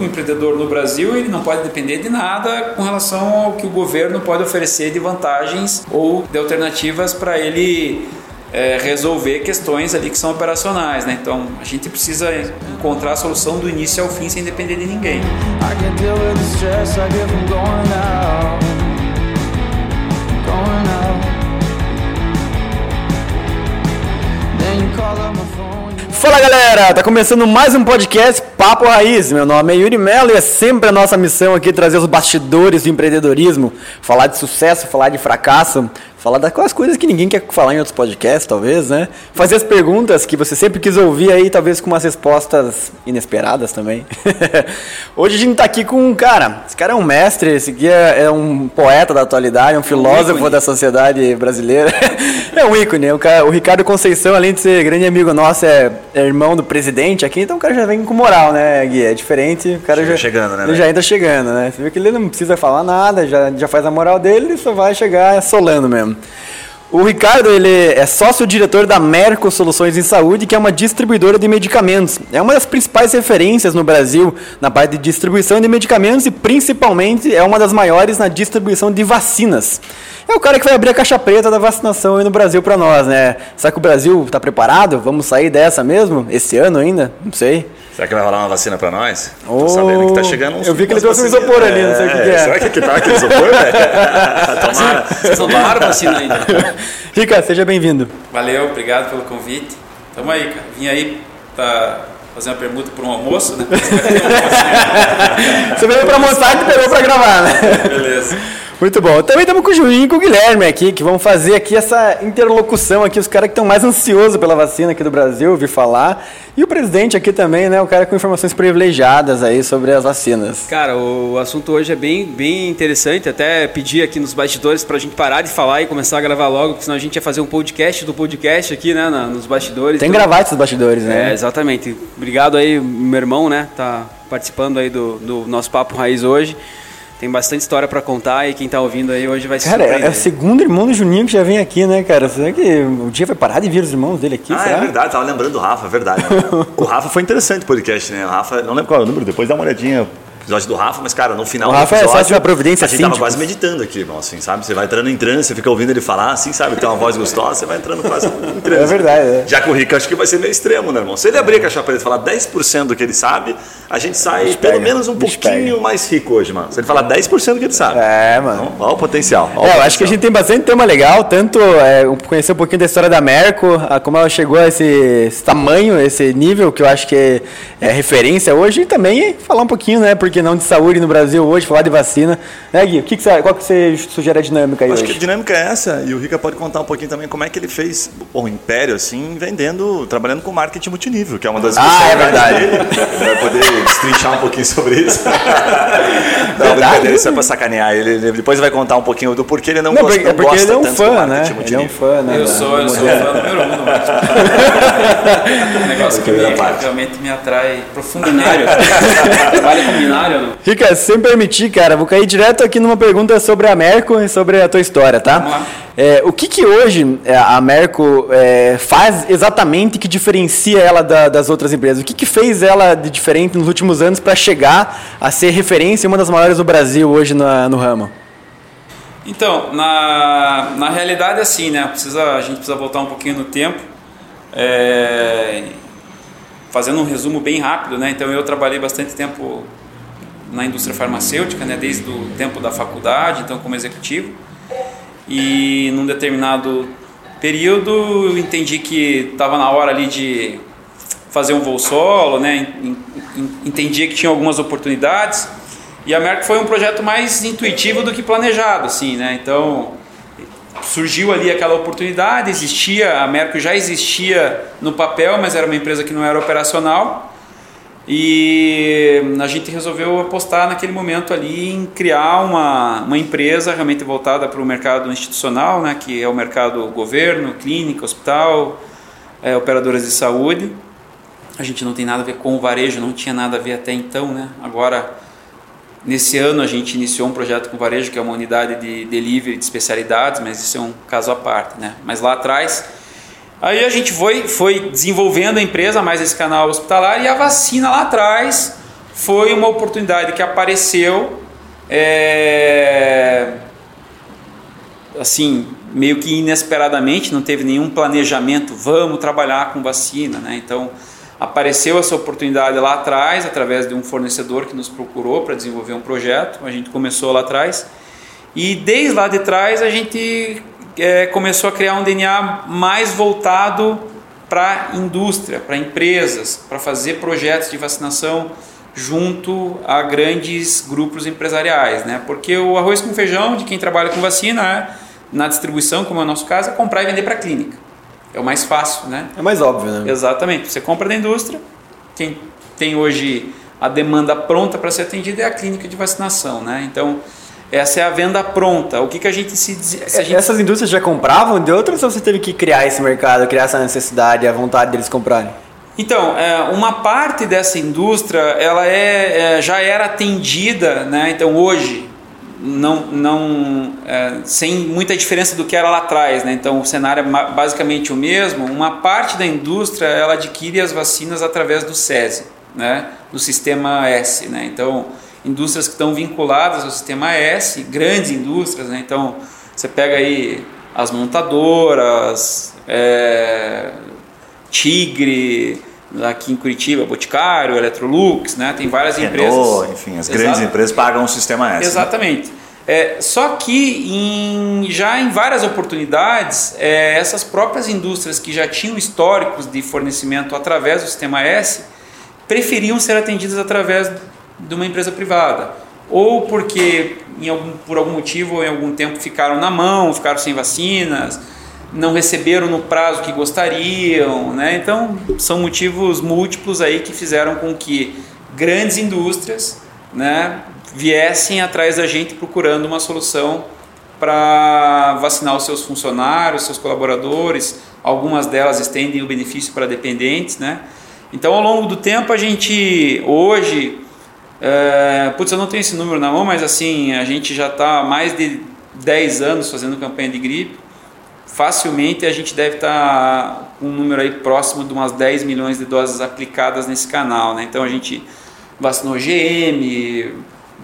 O empreendedor no Brasil ele não pode depender de nada com relação ao que o governo pode oferecer de vantagens ou de alternativas para ele é, resolver questões ali que são operacionais, né? Então a gente precisa encontrar a solução do início ao fim sem depender de ninguém. Fala galera, tá começando mais um podcast Papo Raiz. Meu nome é Yuri Mello e é sempre a nossa missão aqui trazer os bastidores do empreendedorismo, falar de sucesso, falar de fracasso, falar daquelas coisas que ninguém quer falar em outros podcasts, talvez, né? Fazer as perguntas que você sempre quis ouvir aí, talvez com umas respostas inesperadas também. Hoje a gente tá aqui com um cara, esse cara é um mestre, esse aqui é, é um poeta da atualidade, um filósofo um da sociedade brasileira. é um ícone, o, cara, o, Ricardo Conceição, além de ser grande amigo nosso, é, é, irmão do presidente aqui, então o cara já vem com moral, né, Gui? É diferente, o cara Chega já... chegando, né? Ele já entra chegando, né? Você vê que ele não precisa falar nada, já, já faz a moral dele, ele só vai chegar solando mesmo. O Ricardo ele é sócio-diretor da Merco Soluções em Saúde, que é uma distribuidora de medicamentos. É uma das principais referências no Brasil na parte de distribuição de medicamentos e principalmente é uma das maiores na distribuição de vacinas. É o cara que vai abrir a caixa preta da vacinação aí no Brasil para nós, né? Será que o Brasil está preparado? Vamos sair dessa mesmo? Esse ano ainda? Não sei. Será que vai rolar uma vacina para nós? Oh, Tô sabendo que tá chegando uns Eu vi que ele trouxe um isopor ali, não sei o que, que é. Será que aqui tá aquele isopor, velho? Tomara. Vocês não tomaram vacina ainda? Rica, seja bem-vindo. Valeu, obrigado pelo convite. Tamo aí, cara. Vim aí pra fazer uma pergunta para um almoço, né? Você veio para almoçar e pegou para gravar, né? Beleza. Muito bom. Também estamos com o Julinho e com o Guilherme aqui, que vão fazer aqui essa interlocução aqui, os caras que estão mais ansiosos pela vacina aqui do Brasil, ouvi falar. E o presidente aqui também, né? O cara com informações privilegiadas aí sobre as vacinas. Cara, o assunto hoje é bem, bem interessante. Até pedir aqui nos bastidores para a gente parar de falar e começar a gravar logo, porque senão a gente ia fazer um podcast do podcast aqui, né? Na, nos bastidores. Tem que gravar esses bastidores, né? É, exatamente. Obrigado aí, meu irmão, né? Tá participando aí do, do nosso Papo Raiz hoje. Tem bastante história para contar e quem tá ouvindo aí hoje vai se Cara, é o segundo irmão do Juninho que já vem aqui, né, cara? Será que o dia vai parar de vir os irmãos dele aqui? Ah, será? é verdade, tava lembrando do Rafa, é verdade. o Rafa foi interessante o podcast, né? O Rafa, não lembro qual é o número, depois dá uma olhadinha episódio do Rafa, mas, cara, no final o Rafa do episódio, é da Providência a gente tava quase meditando aqui, irmão, assim, sabe? Você vai entrando em transe, você fica ouvindo ele falar, assim, sabe? Tem uma voz gostosa, você vai entrando quase em transe. É verdade, é. Já que o Rico, acho que vai ser meio extremo, né, irmão? Se ele abrir a caixa preta e falar 10% do que ele sabe, a gente sai pelo menos um pouquinho mais rico hoje, mano. Se ele falar 10% do que ele sabe. É, mano. Então, olha o potencial. olha o É, eu potencial. acho que a gente tem bastante tema legal, tanto é, conhecer um pouquinho da história da Merco, a, como ela chegou a esse, esse tamanho, esse nível que eu acho que é, é referência hoje, e também falar um pouquinho, né, porque não de saúde no Brasil hoje, falar de vacina. Né, Gui, o que que você, qual que você sugere a dinâmica aí Acho hoje? que a dinâmica é essa, e o Rica pode contar um pouquinho também como é que ele fez o império, assim, vendendo, trabalhando com marketing multinível, que é uma das Ah, é verdade. dele. Ele vai poder destrinchar um pouquinho sobre isso. Não, brincadeira, isso é pra sacanear. Ele, ele depois vai contar um pouquinho do porquê ele não, Não, gosta, porque, não porque gosta ele é um tanto do fã, né? marketing Ele é um multinível. fã, né? Eu sou, eu sou fã número um do marketing. um negócio que me, realmente me atrai profundamente. Trabalha com não? Rica, se me permitir, cara, vou cair direto aqui numa pergunta sobre a Merco e sobre a tua história, tá? Vamos lá. É, o que, que hoje é, a Merco é, faz exatamente que diferencia ela da- das outras empresas? O que, que fez ela de diferente nos últimos anos para chegar a ser referência e uma das maiores do Brasil hoje na- no ramo? Então, na, na realidade é assim, né? Precisa, a gente precisa voltar um pouquinho no tempo. É, fazendo um resumo bem rápido, né? Então eu trabalhei bastante tempo na indústria farmacêutica, né? Desde o tempo da faculdade, então como executivo. E num determinado período eu entendi que estava na hora ali de fazer um voo solo, né? En- en- Entendia que tinha algumas oportunidades. E a Merck foi um projeto mais intuitivo do que planejado, assim, né? Então surgiu ali aquela oportunidade, existia, a Merck já existia no papel, mas era uma empresa que não era operacional. E a gente resolveu apostar naquele momento ali em criar uma, uma empresa realmente voltada para o mercado institucional, né, que é o mercado governo, clínica, hospital, é, operadoras de saúde. A gente não tem nada a ver com o varejo, não tinha nada a ver até então, né? Agora, nesse ano a gente iniciou um projeto com o varejo, que é uma unidade de delivery de especialidades, mas isso é um caso à parte, né? Mas lá atrás, aí a gente foi, foi desenvolvendo a empresa, mais esse canal hospitalar, e a vacina lá atrás foi uma oportunidade que apareceu é, assim meio que inesperadamente, não teve nenhum planejamento, vamos trabalhar com vacina, né? Então apareceu essa oportunidade lá atrás através de um fornecedor que nos procurou para desenvolver um projeto. A gente começou lá atrás e desde lá de trás a gente é, começou a criar um DNA mais voltado para indústria, para empresas, para fazer projetos de vacinação junto a grandes grupos empresariais, né? Porque o arroz com feijão de quem trabalha com vacina é, na distribuição, como é o nosso caso, é comprar e vender para a clínica. É o mais fácil, né? É mais óbvio, né? Exatamente. Você compra da indústria, quem tem hoje a demanda pronta para ser atendida é a clínica de vacinação, né? Então, essa é a venda pronta. O que, que a gente se, a gente... Essas indústrias já compravam de outras ou você teve que criar esse mercado, criar essa necessidade, a vontade deles comprarem? Então, é, uma parte dessa indústria ela é, é, já era atendida, né? então hoje, não, não, é, sem muita diferença do que era lá atrás, né? então o cenário é basicamente o mesmo, uma parte da indústria ela adquire as vacinas através do SESI, né? do sistema S. Né? Então, indústrias que estão vinculadas ao sistema S, grandes indústrias, né? então você pega aí as montadoras, é, Tigre, aqui em Curitiba, Boticário, Electrolux, né? tem várias Renault, empresas. enfim, as grandes empresas pagam o sistema S. Né? Exatamente. Né? É, só que em, já em várias oportunidades, é, essas próprias indústrias que já tinham históricos de fornecimento através do sistema S preferiam ser atendidas através de uma empresa privada. Ou porque algum, por algum motivo ou em algum tempo ficaram na mão, ficaram sem vacinas, não receberam no prazo que gostariam, né? Então são motivos múltiplos aí que fizeram com que grandes indústrias, né, viessem atrás da gente procurando uma solução para vacinar os seus funcionários, seus colaboradores. Algumas delas estendem o benefício para dependentes, né? Então ao longo do tempo a gente hoje, é, putz, eu não tenho esse número na mão, mas assim a gente já está há mais de 10 anos fazendo campanha de gripe facilmente a gente deve estar tá com um número aí próximo de umas 10 milhões de doses aplicadas nesse canal. Né? Então a gente vacinou GM,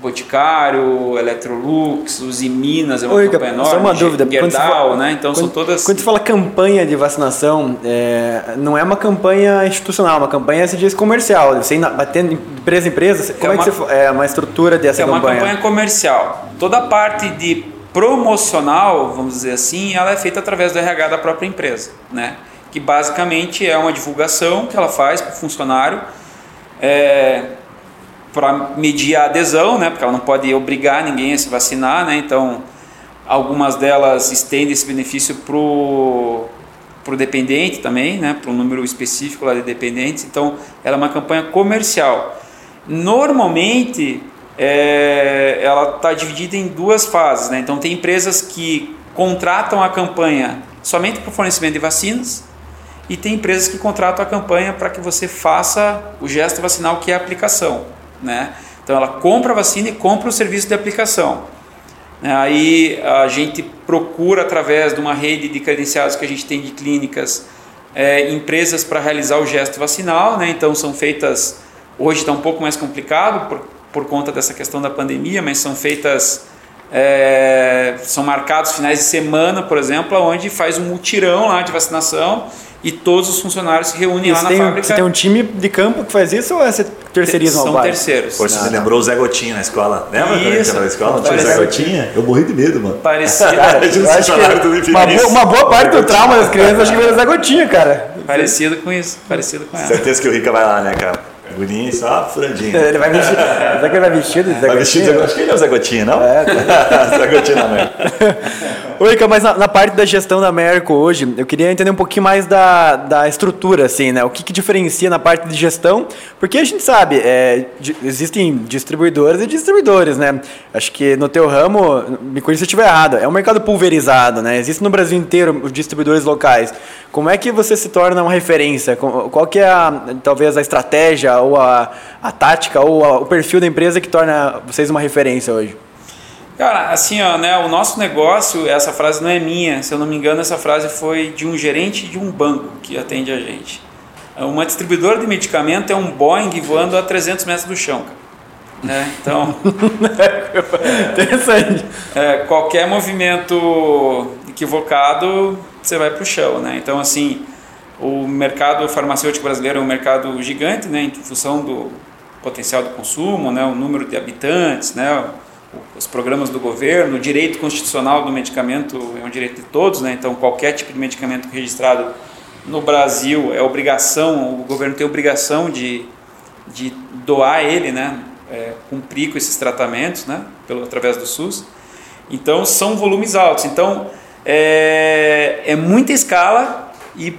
Boticário, Electrolux, Uzi Minas, é uma Oi, campanha enorme. Só uma dúvida. Gerdau, fala, né? Então quando, são todas... Quando você fala campanha de vacinação, é, não é uma campanha institucional, uma campanha, se diz, comercial. Você batendo empresa em empresa, como é, uma, é que você, é uma estrutura dessa é campanha? É uma campanha comercial. Toda a parte de promocional, vamos dizer assim, ela é feita através do RH da própria empresa, né? que basicamente é uma divulgação que ela faz para o funcionário é, para medir a adesão, né? porque ela não pode obrigar ninguém a se vacinar, né? então algumas delas estendem esse benefício para o dependente também, né? para um número específico lá de dependentes, então ela é uma campanha comercial. Normalmente é, ela está dividida em duas fases. Né? Então, tem empresas que contratam a campanha somente para o fornecimento de vacinas e tem empresas que contratam a campanha para que você faça o gesto vacinal, que é a aplicação. Né? Então, ela compra a vacina e compra o serviço de aplicação. Aí a gente procura, através de uma rede de credenciados que a gente tem de clínicas, é, empresas para realizar o gesto vacinal. Né? Então, são feitas. Hoje está um pouco mais complicado, por conta dessa questão da pandemia, mas são feitas, é, são marcados finais de semana, por exemplo, onde faz um mutirão lá de vacinação e todos os funcionários se reúnem lá na tem, fábrica. Você tem um time de campo que faz isso ou é terceirismo São terceiros. Pô, você me lembrou o Zé Gotinha na escola. Lembra quando na escola? Tinha o Zé Gotinha? Eu morri de medo, mano. Parecia. uma, boa, uma boa parte do trauma das crianças acho que veio o Zé Gotinha, cara. Parecido com isso. Parecido com ela. Certeza que o Rica vai lá, né, cara? Gurinho só frandinho. Ele vai vestir. Será que ele vai vestido de Zé vai vestido, Acho que ele é o Zé Gotinha, não? É, tá. Zé Gotinha na Merco. Oi, mas na, na, parte da gestão da Merco hoje, eu queria entender um pouquinho mais da, da estrutura, assim, né? O que, que diferencia na parte de gestão? Porque a gente sabe, é, existem distribuidores e distribuidores, né? Acho que no teu ramo, me corrija se eu estiver errado, é um mercado pulverizado, né? Existe no Brasil inteiro os distribuidores locais. Como é que você se torna uma referência? Qual que é, a, talvez, a estratégia ou a, a tática ou a, o perfil da empresa que torna vocês uma referência hoje? Cara, assim, ó, né, o nosso negócio, essa frase não é minha, se eu não me engano, essa frase foi de um gerente de um banco que atende a gente. Uma distribuidora de medicamento é um Boeing voando a 300 metros do chão, cara. Né? Então, Interessante. é, qualquer movimento equivocado, você vai para o chão. Né? Então, assim, o mercado farmacêutico brasileiro é um mercado gigante, né, em função do potencial do consumo, né, o número de habitantes, né, os programas do governo, o direito constitucional do medicamento é um direito de todos, né, então qualquer tipo de medicamento registrado no Brasil é obrigação, o governo tem obrigação de, de doar ele, né, é, cumprir com esses tratamentos, né, pelo, através do SUS. Então são volumes altos. Então é, é muita escala e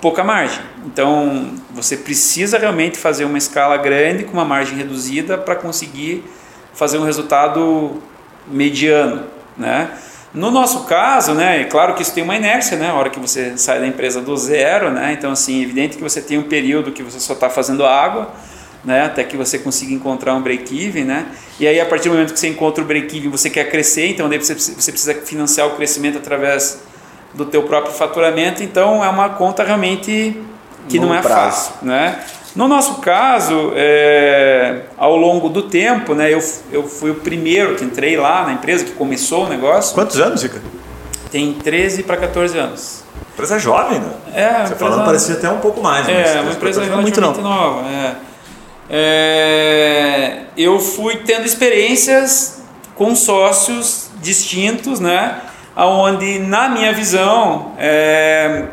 pouca margem. Então, você precisa realmente fazer uma escala grande com uma margem reduzida para conseguir fazer um resultado mediano, né? No nosso caso, né, é claro que isso tem uma inércia, né, a hora que você sai da empresa do zero, né, então assim, é evidente que você tem um período que você só está fazendo água, né, até que você consiga encontrar um break-even, né, e aí a partir do momento que você encontra o break-even, você quer crescer, então daí você, você precisa financiar o crescimento através do teu próprio faturamento, então é uma conta realmente que não é prazo. fácil, né? No nosso caso, é, ao longo do tempo, né, eu, eu fui o primeiro que entrei lá na empresa, que começou o negócio, Quantos anos, Zica? tem 13 para 14 anos. Empresa jovem, né? É, Você falando parecia até um pouco mais. mas É, uma empresa não é muito não. nova. É. É, eu fui tendo experiências com sócios distintos, né? Onde, na minha visão, é,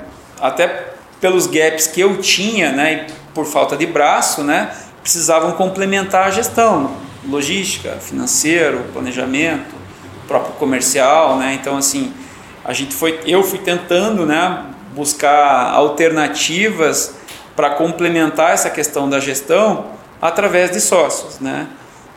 até pelos gaps que eu tinha, né? Por falta de braço, né? Precisavam complementar a gestão, logística, financeiro, planejamento, próprio comercial, né? Então, assim, a gente foi, eu fui tentando, né? Buscar alternativas para complementar essa questão da gestão através de sócios, né?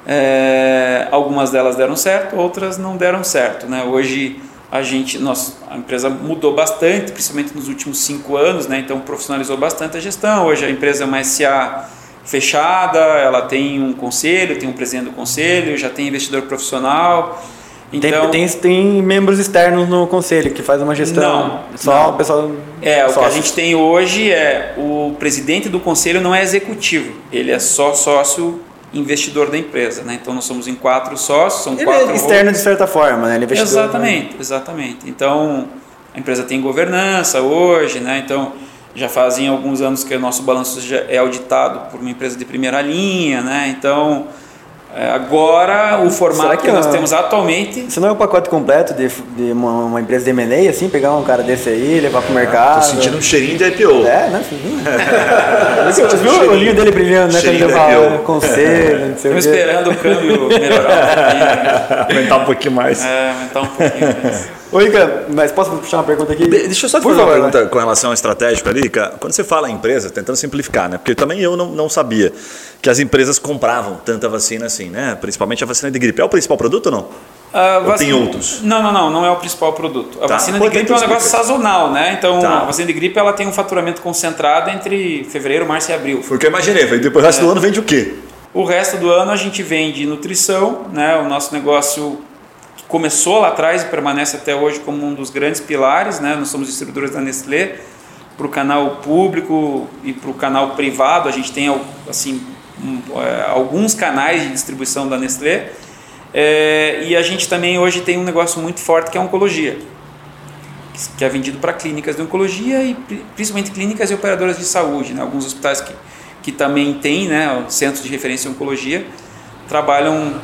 É, algumas delas deram certo, outras não deram certo, né? Hoje a gente, nós, a empresa mudou bastante, principalmente nos últimos cinco anos, né? Então profissionalizou bastante a gestão. Hoje a empresa é uma SA fechada, ela tem um conselho, tem um presidente do conselho, já tem investidor profissional. Então, tem, tem, tem membros externos no conselho que faz uma gestão. Não, só não. o pessoal. É, o que a sócios. gente tem hoje é o presidente do conselho não é executivo, ele é só sócio investidor da empresa, né? Então nós somos em quatro sócios, são Ele quatro é externo de certa forma, né? Ele é investidor, Exatamente, exatamente. Então a empresa tem governança hoje, né? Então já fazem alguns anos que o nosso balanço já é auditado por uma empresa de primeira linha, né? Então é, agora o formato que, que nós a- temos atualmente Isso não é o pacote completo de, de uma, uma empresa de M&A, assim? Pegar um cara desse aí, levar pro mercado. Tô sentindo um cheirinho de IPO. É, né? Você viu o olhinho dele brilhando, né? Quando ele Cheirinho fala conselho, não sei o quê. esperando o câmbio melhorar Aumentar um pouquinho mais. um pouquinho, é, aumentar um pouquinho. mais. Ô, Ica, mas posso puxar uma pergunta aqui? De- Deixa eu só te Por fazer uma favor, pergunta com relação ao estratégico ali, cara. Quando você fala em empresa, tentando simplificar, né? Porque também eu não, não sabia que as empresas compravam tanta vacina assim, né? Principalmente a vacina de gripe. É o principal produto ou não? A Ou tem outros? Não, não, não, não é o principal produto. A Tá. vacina Pô, de gripe é um negócio sazonal, né? Então, Tá. a vacina de gripe ela tem um faturamento concentrado entre fevereiro, março e abril. Foi o que eu imaginei. Depois o resto do ano vende o quê? O resto do ano a gente vende nutrição, né? O nosso negócio começou lá atrás e permanece até hoje como um dos grandes pilares, né? Nós somos distribuidores da Nestlé para o canal público e para o canal privado. A gente tem assim é, alguns canais de distribuição da Nestlé. É, e a gente também hoje tem um negócio muito forte que é a oncologia, que é vendido para clínicas de oncologia e pri- principalmente clínicas e operadoras de saúde. Né? Alguns hospitais que, que também têm né, centros de referência em oncologia trabalham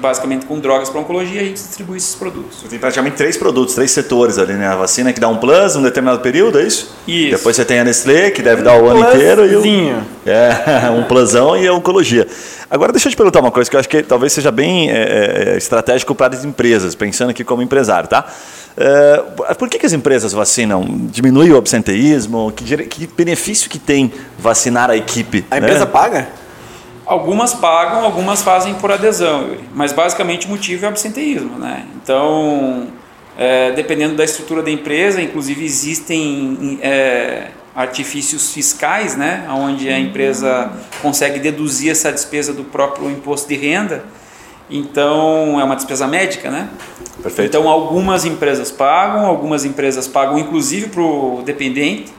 basicamente com drogas para oncologia e a gente distribui esses produtos. Você tem praticamente três produtos, três setores ali, né? A vacina que dá um plus num determinado período, é isso? Isso. Depois você tem a Nestlé, que deve dar o ano inteiro. E o... Pluszinho. É, um plusão e a oncologia. Agora deixa eu te perguntar uma coisa que eu acho que talvez seja bem é, é, estratégico para as empresas, pensando aqui como empresário, tá? É, por que, que as empresas vacinam? Diminui o absenteísmo? Que, que benefício que tem vacinar a equipe? A né? empresa paga? Algumas pagam, algumas fazem por adesão, Yuri. mas basicamente o motivo é o absenteísmo. Né? Então, é, dependendo da estrutura da empresa, inclusive existem é, artifícios fiscais, né? onde a empresa consegue deduzir essa despesa do próprio imposto de renda. Então, é uma despesa médica, né? Perfeito. Então, algumas empresas pagam, algumas empresas pagam inclusive para o dependente,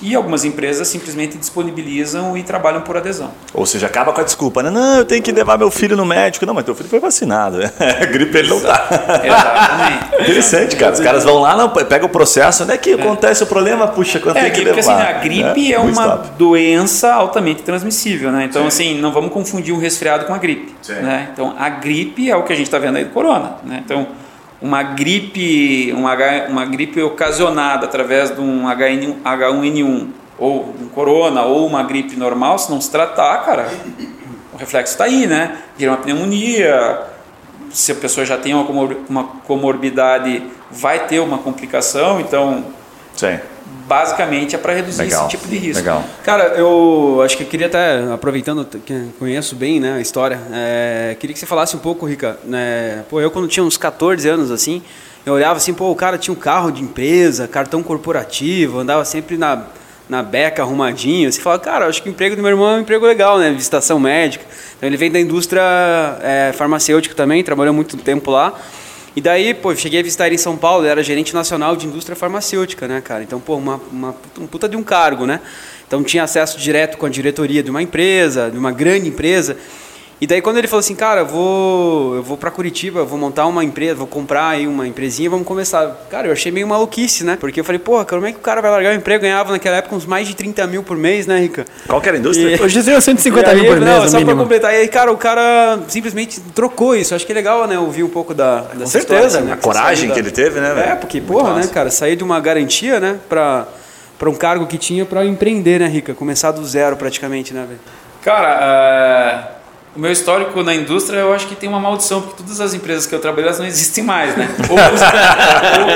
E algumas empresas simplesmente disponibilizam e trabalham por adesão. Ou seja, acaba com a desculpa, né? Não, eu tenho que levar meu filho no médico. Não, mas teu filho foi vacinado. A gripe ele não tá. Exatamente. Interessante, cara. Os caras vão lá, não, pega o processo, onde é que acontece o problema? Puxa, quanto É, tem que porque assim, levar? a gripe né? é uma doença altamente transmissível, né? Então, assim, não vamos confundir um resfriado com a gripe. Sim. Né? Então, a gripe é o que a gente está vendo aí do corona, né? Então, uma gripe, uma, uma gripe ocasionada através de um HN, H1N1 ou um corona ou uma gripe normal, se não se tratar, cara, o reflexo está aí, né? Vira uma pneumonia, se a pessoa já tem uma, uma comorbidade, vai ter uma complicação, então Sim, basicamente é para reduzir legal. esse tipo de risco. Legal. Cara, eu acho que eu queria até, aproveitando que conheço bem né, a história, é, queria que você falasse um pouco, Rica. Né, pô, eu quando tinha uns 14 anos, assim, eu olhava assim, pô, o cara tinha um carro de empresa, cartão corporativo, andava sempre na, na beca arrumadinho. Você fala, cara, acho que o emprego do meu irmão é um emprego legal, né? Visitação médica. Então ele vem da indústria é, farmacêutica também, trabalhou muito tempo lá. E daí, pô, eu cheguei a visitar em São Paulo, era gerente nacional de indústria farmacêutica, né, cara? Então, pô, uma, uma um puta de um cargo, né? Então tinha acesso direto com a diretoria de uma empresa, de uma grande empresa. E daí quando ele falou assim, cara, eu vou, eu vou para Curitiba, vou montar uma empresa, vou comprar aí uma empresinha, vamos começar. Cara, eu achei meio maluquice, né? Porque eu falei, porra, como é que o cara vai largar o emprego? Ganhava naquela época uns mais de 30 mil por mês, né, Rica? Qual que era a indústria? E- Hoje é 150 E aí, mil por não, mês, só pra completar. E aí, cara, o cara simplesmente trocou isso. Acho que é legal, né? Ouvir um pouco da. Com certeza, né? A coragem Saiu que da- ele teve, né, velho? É, porque, porra, né, cara, sair de uma garantia, né, pra, pra um cargo que tinha pra empreender, né, Rica? Começar do zero praticamente, né, velho? Cara, é, o meu histórico na indústria eu acho que tem uma maldição, porque todas as empresas que eu trabalhei elas não existem mais, né?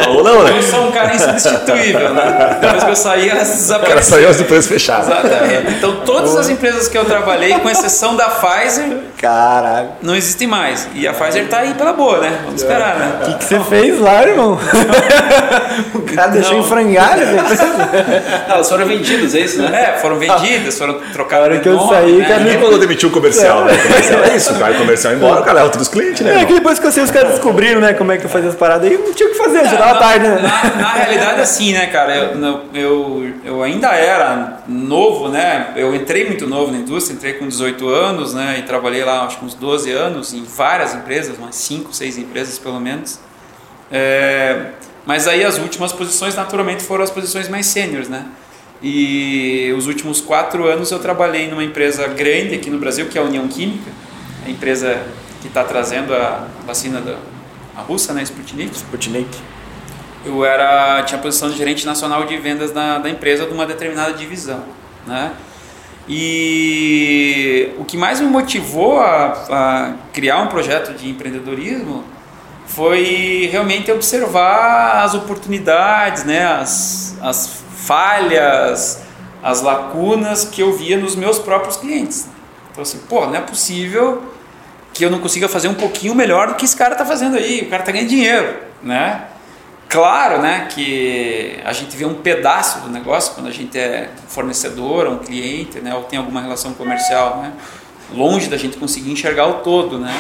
Ou, Ou não, né? eu sou um cara insubstituível, né? Depois que eu saí, elas desapareceram. saiu as empresas fechadas. Exatamente. Então, todas as empresas que eu trabalhei, com exceção da Pfizer, Caralho. não existem mais. E a Pfizer tá aí pela boa, né? Vamos esperar, né? O que, que você fez lá, irmão? o cara deixou em frangalhos. Ah, elas foram vendidas, é isso, né? É, foram vendidas, foram trocadas hora de que eu nome, saí, né? cara, Ninguém mandou demitir o comercial, né? Comercial é isso, vai o comercial embora, o cara é outro dos clientes, né? É irmão? que depois que eu sei, os caras descobriram, né, como é que eu fazia as paradas aí, não tinha o que fazer, já tava na, tarde, né? Na, na realidade, assim, né, cara? Eu, eu, eu ainda era novo, né? Eu entrei muito novo na indústria, entrei com 18 anos, né? E trabalhei lá, acho que uns 12 anos, em várias empresas, umas 5, 6 empresas pelo menos. É, mas aí as últimas posições, naturalmente, foram as posições mais sêniores, né? E os últimos quatro anos eu trabalhei numa empresa grande aqui no Brasil, que é a União Química, a empresa que está trazendo a vacina da a russa, né, Sputnik. Sputnik. Eu era tinha a posição de gerente nacional de vendas da, da empresa de uma determinada divisão, né? E o que mais me motivou a, a criar um projeto de empreendedorismo foi realmente observar as oportunidades, né? as, as falhas, as lacunas que eu via nos meus próprios clientes. Então assim, pô, não é possível que eu não consiga fazer um pouquinho melhor do que esse cara está fazendo aí. O cara está ganhando dinheiro, né? Claro, né, que a gente vê um pedaço do negócio quando a gente é fornecedor, um cliente, né, ou tem alguma relação comercial, né? Longe da gente conseguir enxergar o todo, né?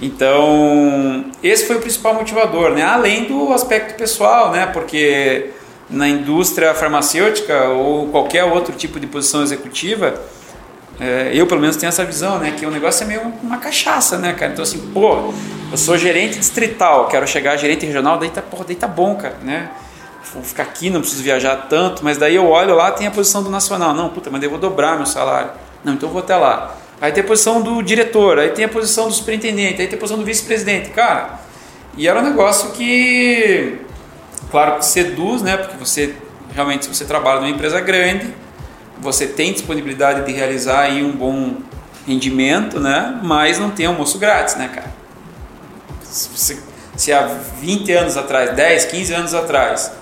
Então, esse foi o principal motivador, né? Além do aspecto pessoal, né? Porque na indústria farmacêutica ou qualquer outro tipo de posição executiva, é, eu pelo menos tenho essa visão, né? Que o negócio é meio uma cachaça, né, cara? Então assim, pô, eu sou gerente distrital, quero chegar a gerente regional, daí tá, porra, daí tá bom, cara, né? Vou ficar aqui, não preciso viajar tanto, mas daí eu olho lá, tem a posição do nacional. Não, puta, mas eu vou dobrar meu salário. Não, então eu vou até lá. Aí tem a posição do diretor, aí tem a posição do superintendente, aí tem a posição do vice-presidente. Cara, e era um negócio que, claro, que seduz, né? Porque você, realmente, se você trabalha numa empresa grande, você tem disponibilidade de realizar aí um bom rendimento, né? Mas não tem almoço grátis, né, cara? Se, se há 20 anos atrás, 10, 15 anos atrás,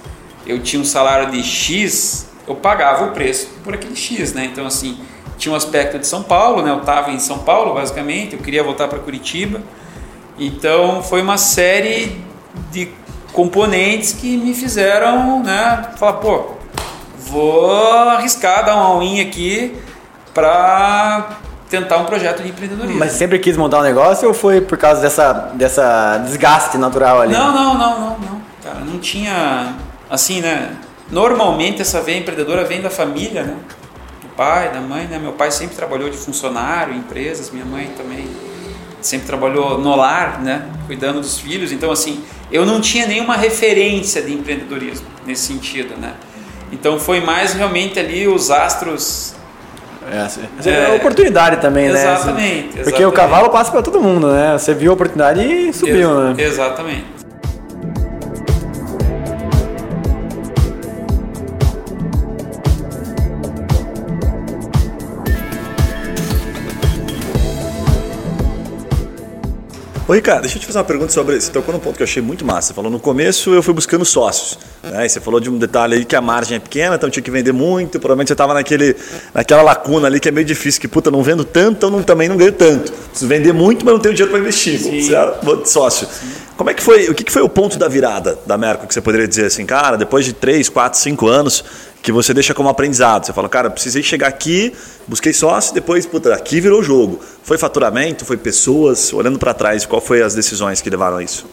eu tinha um salário de X, eu pagava o preço por aquele X, né? Então, assim, tinha um aspecto de São Paulo, né? Eu estava em São Paulo, basicamente, eu queria voltar para Curitiba. Então, foi uma série de componentes que me fizeram, né? Falar, pô, vou arriscar, dar uma all aqui para tentar um projeto de empreendedorismo. Mas sempre quis montar um negócio ou foi por causa dessa, dessa desgaste natural ali? Não, não, não, não, não. Cara, não tinha. Assim, né? normalmente essa veia empreendedora vem da família, né? Do pai, da mãe, né? Meu pai sempre trabalhou de funcionário em empresas, minha mãe também sempre trabalhou no lar, né? Cuidando dos filhos. Então, assim, eu não tinha nenhuma referência de empreendedorismo nesse sentido, né? Então foi mais realmente ali os astros é, assim, é, oportunidade também, exatamente, né? Exatamente. Porque exatamente. o cavalo passa para todo mundo, né? Você viu a oportunidade e subiu, Ex né? Exatamente. Ô Ricardo, deixa eu te fazer uma pergunta sobre. Você tocou num ponto que eu achei muito massa. Você falou no começo eu fui buscando sócios. Né? E você falou de um detalhe aí que a margem é pequena, então tinha que vender muito. Provavelmente você estava naquele, naquela lacuna ali que é meio difícil, que puta, não vendo tanto, então não, também não ganho tanto. Preciso vender muito, mas não tenho dinheiro para investir. Você é sócio. Sim. Como é que foi? O que foi o ponto da virada da Merco que você poderia dizer assim, cara, depois de 3, 4, 5 anos, que você deixa como aprendizado. Você fala, cara, precisei chegar aqui, busquei sócio, depois, puta, aqui virou jogo. Foi faturamento, foi pessoas, olhando para trás, qual foi as decisões que levaram a isso?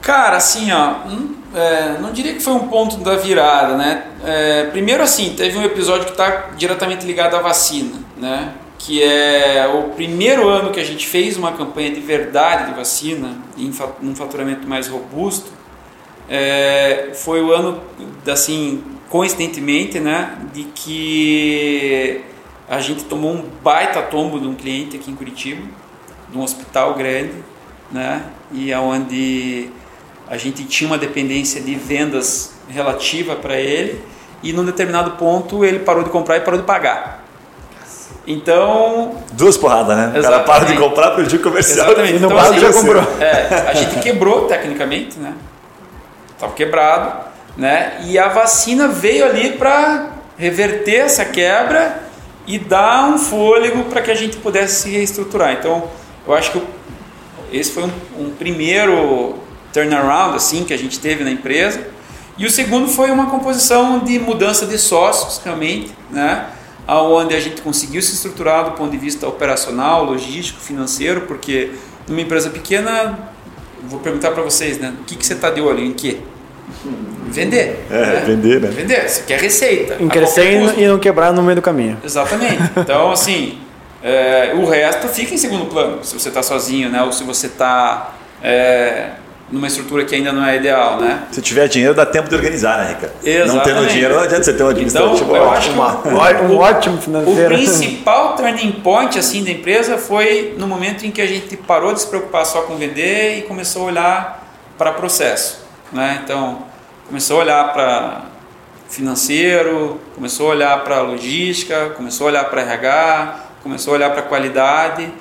Cara, assim, ó, hum, é, não diria que foi um ponto da virada, né? É, primeiro, assim, teve um episódio que está diretamente ligado à vacina, né? Que é o primeiro ano que a gente fez uma campanha de verdade de vacina, em um faturamento mais robusto, é, foi o ano, assim, coincidentemente, né, de que a gente tomou um baita tombo de um cliente aqui em Curitiba, de um hospital grande, né, e aonde a gente tinha uma dependência de vendas relativa para ele e num determinado ponto ele parou de comprar e parou de pagar. Então. Duas porradas, né? O cara para de comprar, prejudica o comercial. Exatamente. Então, assim, já comprou. É, a gente quebrou tecnicamente, né? Estava quebrado né? E a vacina veio ali para reverter essa quebra e dar um fôlego para que a gente pudesse se reestruturar. Então, eu acho que esse foi um, um primeiro turnaround assim que a gente teve na empresa. E o segundo foi uma composição de mudança de sócios, realmente, né? Onde a gente conseguiu se estruturar do ponto de vista operacional, logístico, financeiro, porque numa empresa pequena, vou perguntar para vocês, né? O que, que você está de olho em quê? Vender. É, né? vender, né? Vender. Você quer receita. Em crescer e não quebrar no meio do caminho. Exatamente. Então, assim, é, o resto fica em segundo plano. Se você está sozinho, né? Ou se você está é, numa estrutura que ainda não é ideal, né? Se tiver dinheiro, dá tempo de organizar, né, Rica? Exatamente. Não tendo dinheiro, não adianta você ter um administrativo então, eu acho que o, um ótimo financeiro. O principal turning point assim da empresa foi no momento em que a gente parou de se preocupar só com vender e começou a olhar para processo, né? Então, começou a olhar para financeiro, começou a olhar para logística, começou a olhar para RH, começou a olhar para qualidade,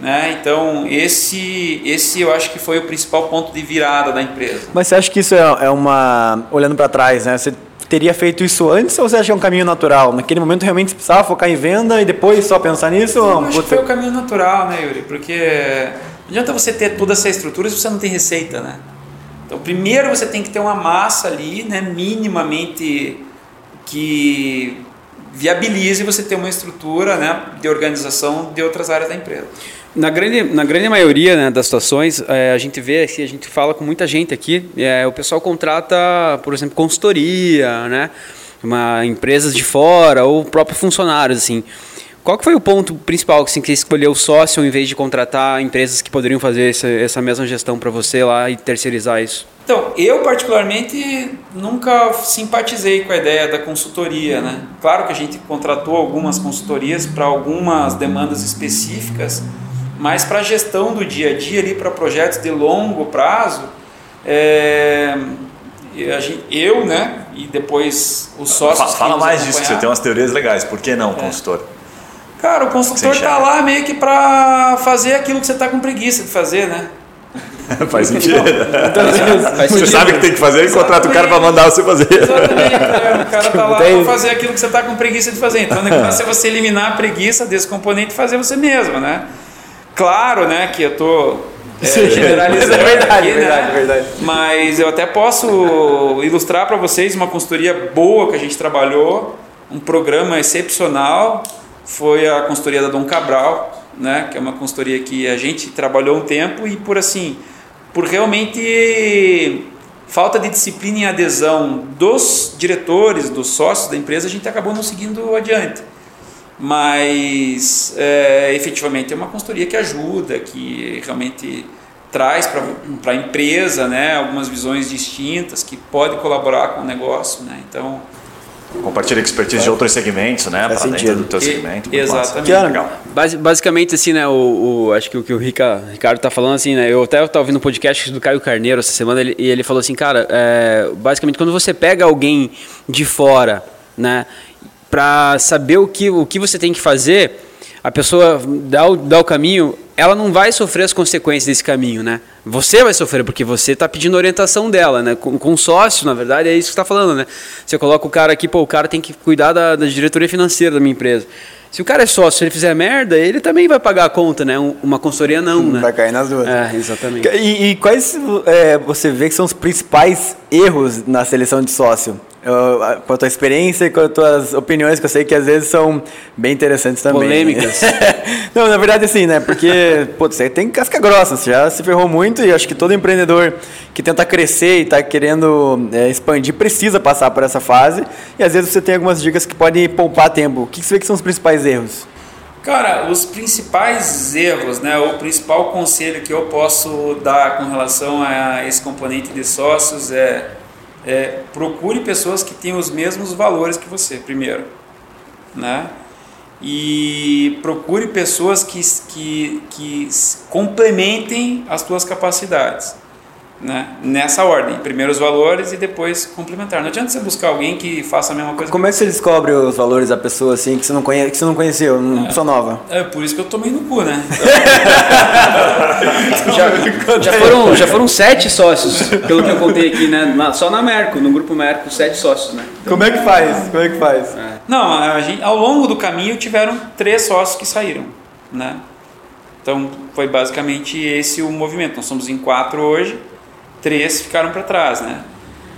né? Então esse esse eu acho que foi o principal ponto de virada da empresa. Mas você acha que isso é, é uma olhando para trás, né? Você teria feito isso antes ou você acha que é um caminho natural? Naquele momento realmente você precisava focar em venda e depois só pensar nisso? Eu acho que foi o caminho natural, né, Yuri? Porque não adianta você ter toda essa estrutura se você não tem receita, né? Então, primeiro você tem que ter uma massa ali, né, minimamente que viabilize você ter uma estrutura né, de organização de outras áreas da empresa. Na grande, na grande maioria né, das situações, é, a gente vê, assim, a gente fala com muita gente aqui, é, o pessoal contrata, por exemplo, consultoria, né, uma, empresas de fora ou próprios funcionários, assim. Qual que foi o ponto principal assim, que você escolheu o sócio em vez de contratar empresas que poderiam fazer essa, essa mesma gestão para você lá e terceirizar isso? Então, eu particularmente nunca simpatizei com a ideia da consultoria, né? Claro que a gente contratou algumas consultorias para algumas demandas específicas, mas para a gestão do dia a dia ali para projetos de longo prazo, é, eu, né, e depois os sócios. Fala mais disso, que você tem umas teorias legais. Por que não, é. consultor? Cara, o consultor está lá meio que para fazer aquilo que você está com preguiça de fazer, né? Faz sentido. Então, faz você sabe que tem que fazer e contrata o cara para mandar você fazer. Exatamente. É, o cara está lá para fazer aquilo que você está com preguiça de fazer. Então o negócio é você eliminar a preguiça desse componente e fazer você mesmo, né? Claro, né, que eu tô é, generalizando. É verdade, aqui, verdade, né? verdade. Mas eu até posso ilustrar para vocês uma consultoria boa que a gente trabalhou, um programa excepcional foi a consultoria da Dom Cabral, né, que é uma consultoria que a gente trabalhou um tempo e por assim, por realmente falta de disciplina e adesão dos diretores, dos sócios da empresa, a gente acabou não seguindo adiante. Mas é, efetivamente é uma consultoria que ajuda, que realmente traz para a empresa né, algumas visões distintas, que pode colaborar com o negócio. Né? Então, Compartilha expertise de outros segmentos, né? Faz Para dentro sentido. do teu E- segmento. exatamente. Massa. Legal. Basi- basicamente, assim, né? O, o- acho que o que o Rica, Ricardo tá falando, assim, né? Eu até estava ouvindo um podcast do Caio Carneiro essa semana ele- e ele falou assim, cara, é, basicamente, quando você pega alguém de fora, né? Pra saber o que, o que você tem que fazer, a pessoa dá o, dá o caminho, ela não vai sofrer as consequências desse caminho, né? Você vai sofrer, porque você está pedindo orientação dela, né? Com, com sócio, na verdade, é isso que está falando, né? Você coloca o cara aqui, pô, o cara tem que cuidar da, da diretoria financeira da minha empresa. Se o cara é sócio, se ele fizer merda, ele também vai pagar a conta, né? Um- Uma consultoria não, né? Vai cair nas duas. É, exatamente. E, e quais é, você vê que são os principais erros na seleção de sócio? Com a tua experiência e com as tuas opiniões, que eu sei que às vezes são bem interessantes também. Polêmicas. Não, na verdade assim, né? Porque, pô, você tem casca grossa, você já se ferrou muito e acho que todo empreendedor que tenta crescer e está querendo é, expandir precisa passar por essa fase. E às vezes você tem algumas dicas que podem poupar tempo. O que você vê que são os principais erros? Cara, os principais erros, né, o principal conselho que eu posso dar com relação a esse componente de sócios é, é procure pessoas que tenham os mesmos valores que você, primeiro, né? E procure pessoas que, que, que complementem as tuas capacidades, né? Nessa ordem, primeiro os valores e depois complementar. Não adianta você buscar alguém que faça a mesma coisa Como é que você descobre os valores da pessoa assim que você não, conhe que você não conheceu, uma pessoa nova? É por isso que eu tomei no cu, né? Já, já foram, já foram sete sócios, pelo que eu contei aqui, né? Na- só na Merco, no grupo Merco, sete sócios, né? Como é que faz? Como é que faz? Não, a gente, ao longo do caminho tiveram três sócios que saíram, né? Então foi basicamente esse o movimento. Nós somos em quatro hoje, três ficaram para trás, né?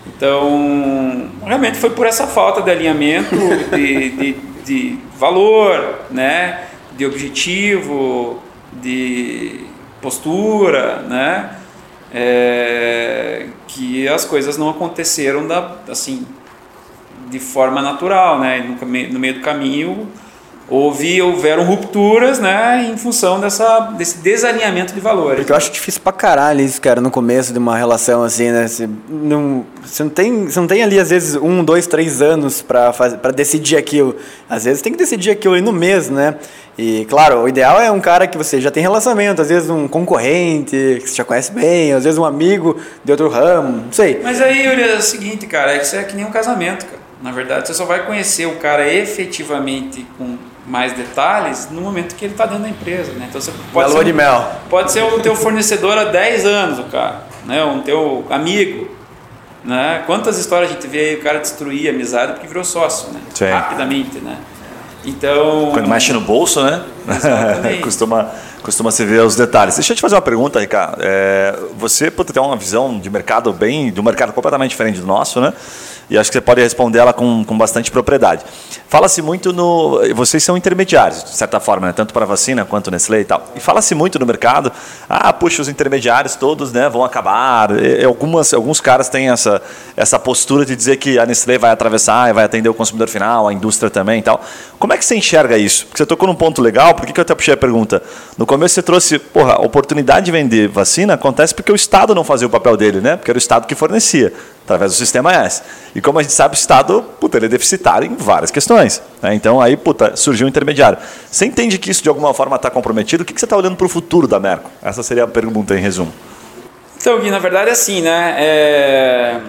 Então realmente foi por essa falta de alinhamento, de, de, de valor, né? De objetivo, de postura, né? É, que as coisas não aconteceram da, assim de forma natural, né? No, no meio do caminho houve houveram rupturas, né? Em função dessa desse desalinhamento de valores. Porque eu acho difícil pra caralho isso, cara, no começo de uma relação assim, né? Você não, você não, tem, você não tem ali, às vezes, um, dois, três anos pra, fazer, pra decidir aquilo. Às vezes tem que decidir aquilo ali no mês, né? E, claro, o ideal é um cara que você já tem relacionamento, às vezes um concorrente que você já conhece bem, às vezes um amigo de outro ramo, não sei. Mas aí, Yuri, é o seguinte, cara, é que isso é que nem um casamento, cara. Na verdade, você só vai conhecer o cara efetivamente com mais detalhes no momento que ele está dentro da empresa, né? Então você pode lua ser, de mel. pode ser o teu fornecedor há 10 anos, o cara, né? Um teu amigo, né? Quantas histórias a gente vê aí o cara destruir a amizade porque virou sócio, né? Sim. Rapidamente, né? Então, Quando mexe no bolso, né? Costuma, costuma se ver os detalhes. Deixa eu te fazer uma pergunta, Ricardo. É, você pode ter uma visão de mercado bem, de um mercado completamente diferente do nosso, né? E acho que você pode responder ela com, com bastante propriedade. Fala-se muito no. Vocês são intermediários, de certa forma, né? tanto para vacina quanto Nestlé e tal. E fala-se muito no mercado, ah, puxa, os intermediários todos né, vão acabar. E, algumas, alguns caras têm essa, essa postura de dizer que a Nestlé vai atravessar e vai atender o consumidor final, a indústria também e tal. Como é que você enxerga isso? Porque você tocou num ponto legal, por que, que eu até puxei a pergunta? No começo você trouxe, porra, a oportunidade de vender vacina acontece porque o Estado não fazia o papel dele, né? Porque era o Estado que fornecia, através do sistema S. E como a gente sabe, o Estado, puta, ele é deficitário em várias questões. Né? Então aí, puta, surgiu um intermediário. Você entende que isso de alguma forma está comprometido? O que, que você está olhando para o futuro da Merco? Essa seria a pergunta em resumo. Então, Gui, na verdade é assim, né? É,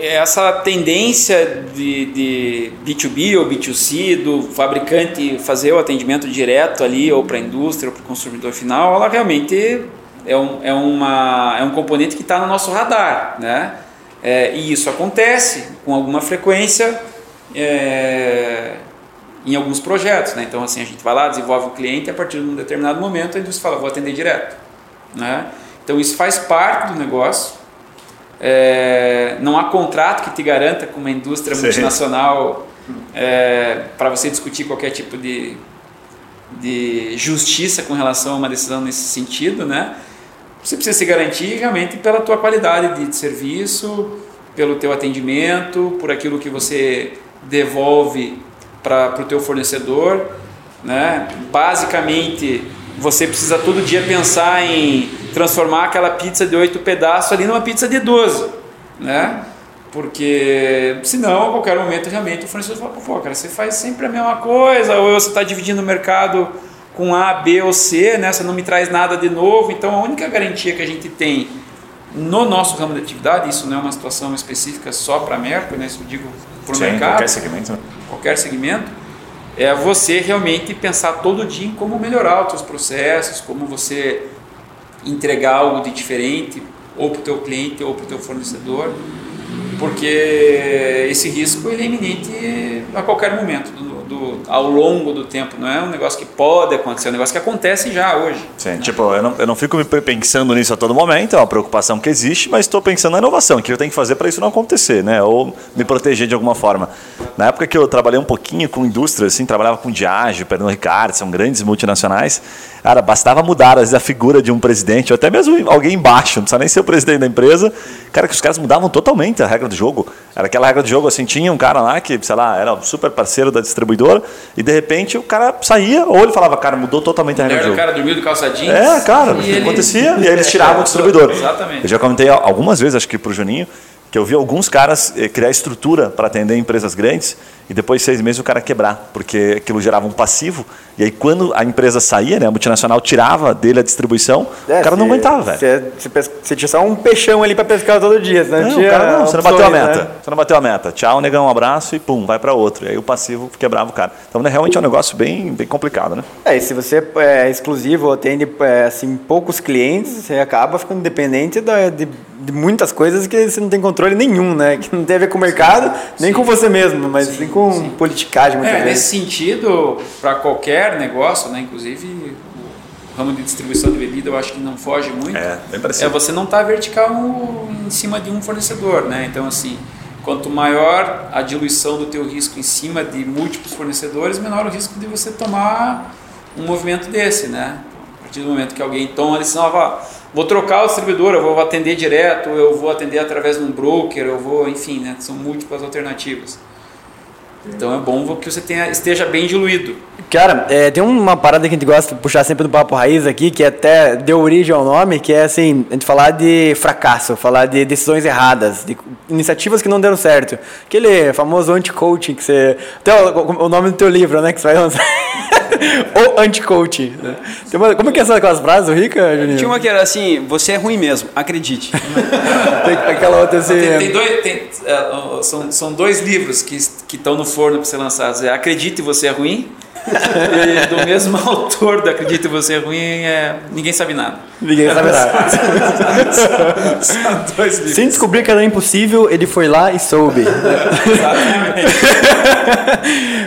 essa tendência de, de B2B ou B2C, do fabricante fazer o atendimento direto ali, ou para a indústria, ou para o consumidor final, ela realmente é um, é uma, é um componente que está no nosso radar, né? É, e isso acontece com alguma frequência é, em alguns projetos, né? Então, assim, a gente vai lá, desenvolve o cliente e a partir de um determinado momento a indústria fala, vou atender direto, né? Então, isso faz parte do negócio. É, não há contrato que te garanta com uma indústria Sim. multinacional é, para você discutir qualquer tipo de, de justiça com relação a uma decisão nesse sentido, né? você precisa se garantir realmente pela tua qualidade de serviço, pelo teu atendimento, por aquilo que você devolve para o teu fornecedor. Né? Basicamente, você precisa todo dia pensar em transformar aquela pizza de oito pedaços ali numa pizza de 12. Né? Porque senão, a qualquer momento, realmente o fornecedor fala: pô, cara, você faz sempre a mesma coisa, ou você está dividindo o mercado com A, B ou C, né? você não me traz nada de novo. Então, a única garantia que a gente tem no nosso ramo de atividade, isso não é uma situação específica só para a Merco, né? isso eu digo para o mercado. qualquer segmento. Qualquer segmento é você realmente pensar todo dia em como melhorar os seus processos, como você entregar algo de diferente ou para o teu cliente ou para o teu fornecedor, porque esse risco ele é iminente a qualquer momento do, do, ao longo do tempo, não é um negócio que pode acontecer, é um negócio que acontece já hoje. Sim, né? tipo, eu não, eu não fico pensando nisso a todo momento, é uma preocupação que existe, mas estou pensando na inovação, que eu tenho que fazer para isso não acontecer, né? Ou me proteger de alguma forma. Na época que eu trabalhei um pouquinho com indústria, assim, trabalhava com Diageo, Pernambuco Ricardo, são grandes multinacionais, cara, bastava mudar a figura de um presidente, ou até mesmo alguém embaixo, não precisa nem ser o presidente da empresa, cara, que os caras mudavam totalmente a regra do jogo. Era aquela regra do jogo, assim, tinha um cara lá que, sei lá, era super parceiro da distribuidora, e de repente o cara saía, ou ele falava, cara, mudou totalmente a regra do jogo. O cara dormiu de calça jeans. É, cara, e acontecia, ele... e aí eles tiravam o distribuidor. Exatamente. Eu já comentei algumas vezes, acho que para o Juninho, que eu vi alguns caras eh, criar estrutura para atender empresas grandes e depois de seis meses o cara quebrar, porque aquilo gerava um passivo. E aí, quando a empresa saía, né, a multinacional tirava dele a distribuição, é, o cara não aguentava, velho. Você, tinha só um peixão ali para pescar todo dia. Não, não, tinha cara, não você não bateu a meta. Né? Você não bateu a meta. Tchau, negão, um abraço e pum, vai para outro. E aí o passivo quebrava o cara. Então, né, realmente é um negócio bem, bem complicado, né? É, e se você é exclusivo, atende é, assim, poucos clientes, você acaba ficando dependente da, de de muitas coisas que você não tem controle nenhum, né? Que não tem a ver com o mercado, nem sim. com você mesmo, mas sim, sim com sim. politicagem. É, nesse sentido, para qualquer negócio, né? Inclusive o ramo de distribuição de bebida, eu acho que não foge muito. É, bem parecido. É você não estar tá vertical em cima de um fornecedor, né? Então, assim, quanto maior a diluição do teu risco em cima de múltiplos fornecedores, menor o risco de você tomar um movimento desse, né? A partir do momento que alguém toma a decisão, ah, vou trocar o distribuidor, eu vou atender direto, eu vou atender através de um broker, eu vou, enfim, né? São múltiplas alternativas. Então é bom que você tenha, esteja bem diluído. Cara, é, tem uma parada que a gente gosta de puxar sempre do Papo Raiz aqui, que até deu origem ao nome, que é assim, a gente falar de fracasso, falar de decisões erradas, de iniciativas que não deram certo. Aquele famoso anti-coaching que você... Até o, o, nome do teu livro, né, que você vai lançar. Ou anti-coaching. Né? Como é que é essas frases, Rica, Juninho? Tinha uma que era assim, você é ruim mesmo, acredite. tem aquela outra assim... Tem, tem dois, tem, uh, são, são dois livros que estão no forno para ser lançados. É Acredite Você é Ruim e do mesmo autor do Acredite Você é Ruim é Ninguém Sabe Nada. Ninguém sabe nada. São dois livros. Sem descobrir que era impossível, ele foi lá e soube. Exatamente.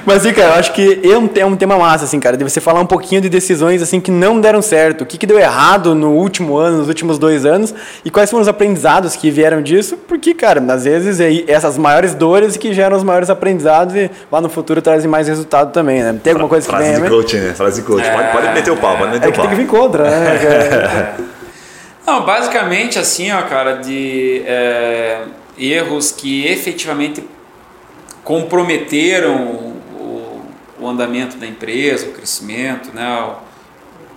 Mas, cara, eu acho que é um, é um tema massa, assim, cara, de você falar um pouquinho de decisões, assim, que não deram certo. O que, que deu errado no último ano, nos últimos dois anos, e quais foram os aprendizados que vieram disso, porque, cara, às vezes é essas maiores dores que geram os maiores aprendizados e lá no futuro trazem mais resultado também, né? Tem alguma coisa Frase que vem, de coaching, né? Frase de coaching. É... Pode, pode meter o pau, pode meter é o pau. É que tem que vir contra, né? Não, basicamente assim, ó, cara, de é, erros que efetivamente comprometeram o, o, andamento da empresa, o crescimento, né, o,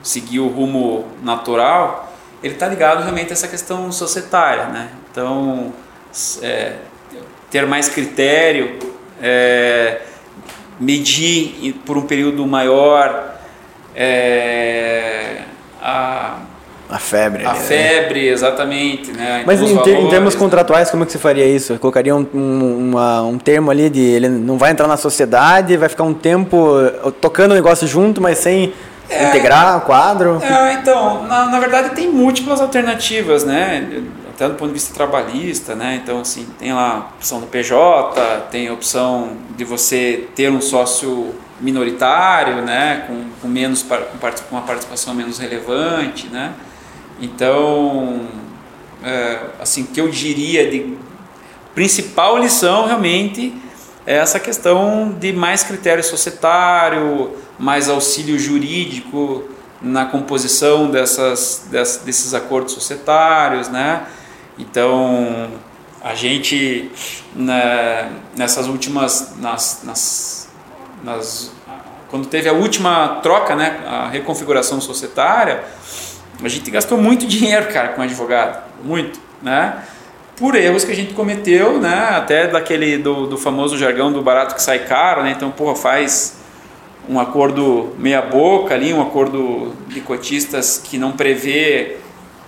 seguir o rumo natural, ele está ligado realmente a essa questão societária, né? Então, é, ter mais critério, é, medir por um período maior é, a a febre. A né? febre, exatamente. Né? Mas em, ter, em, termos contratuais, como é que você faria isso? Colocaria um, um, uma, um termo ali de ele não vai entrar na sociedade, vai ficar um tempo tocando o negócio junto, mas sem é, integrar o quadro? É, então, na, na verdade tem múltiplas alternativas, né? Até do ponto de vista trabalhista, né? Então, assim, tem lá a opção do PJ, tem a opção de você ter um sócio minoritário, né? Com, com menos, com uma participação menos relevante, né? Então, é, assim, que eu diria de principal lição realmente é essa questão de mais critério societário, mais auxílio jurídico na composição dessas, desses acordos societários, né? Então, a gente, né, nessas últimas, nas, nas, nas, quando teve a última troca, né, a reconfiguração societária, a gente gastou muito dinheiro, cara, com advogado, muito, né? Por erros que a gente cometeu, né? Até daquele do, do famoso jargão do barato que sai caro, né? Então, porra, faz um acordo meia boca ali, um acordo de cotistas que não prevê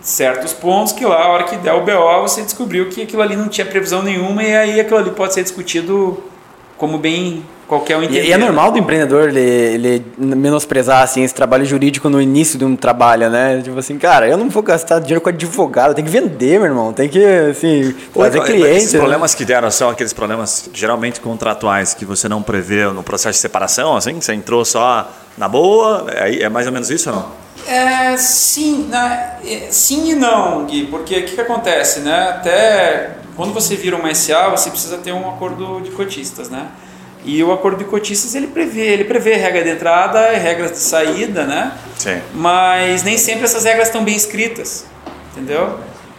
certos pontos que lá, a hora que der o BO, você descobriu que aquilo ali não tinha previsão nenhuma e aí aquilo ali pode ser discutido como bem qualquer um entender. E é normal do empreendedor ele, ele menosprezar assim, esse trabalho jurídico no início de um trabalho, né? Tipo assim, cara, eu não vou gastar dinheiro com advogado, tem que vender, meu irmão, tem que assim, fazer cliente. Esses né? problemas que deram são aqueles problemas geralmente contratuais que você não prevê no processo de separação, assim, você entrou só na boa, é, é mais ou menos isso ou não? É, sim, né? É, sim e não, Gui, porque o que, que acontece, né? Até quando você vira uma SA, você precisa ter um acordo de cotistas, né? E o acordo de cotistas ele prevê, ele prevê regra de entrada e regras de saída, né? Sim. Mas nem sempre essas regras estão bem escritas, entendeu?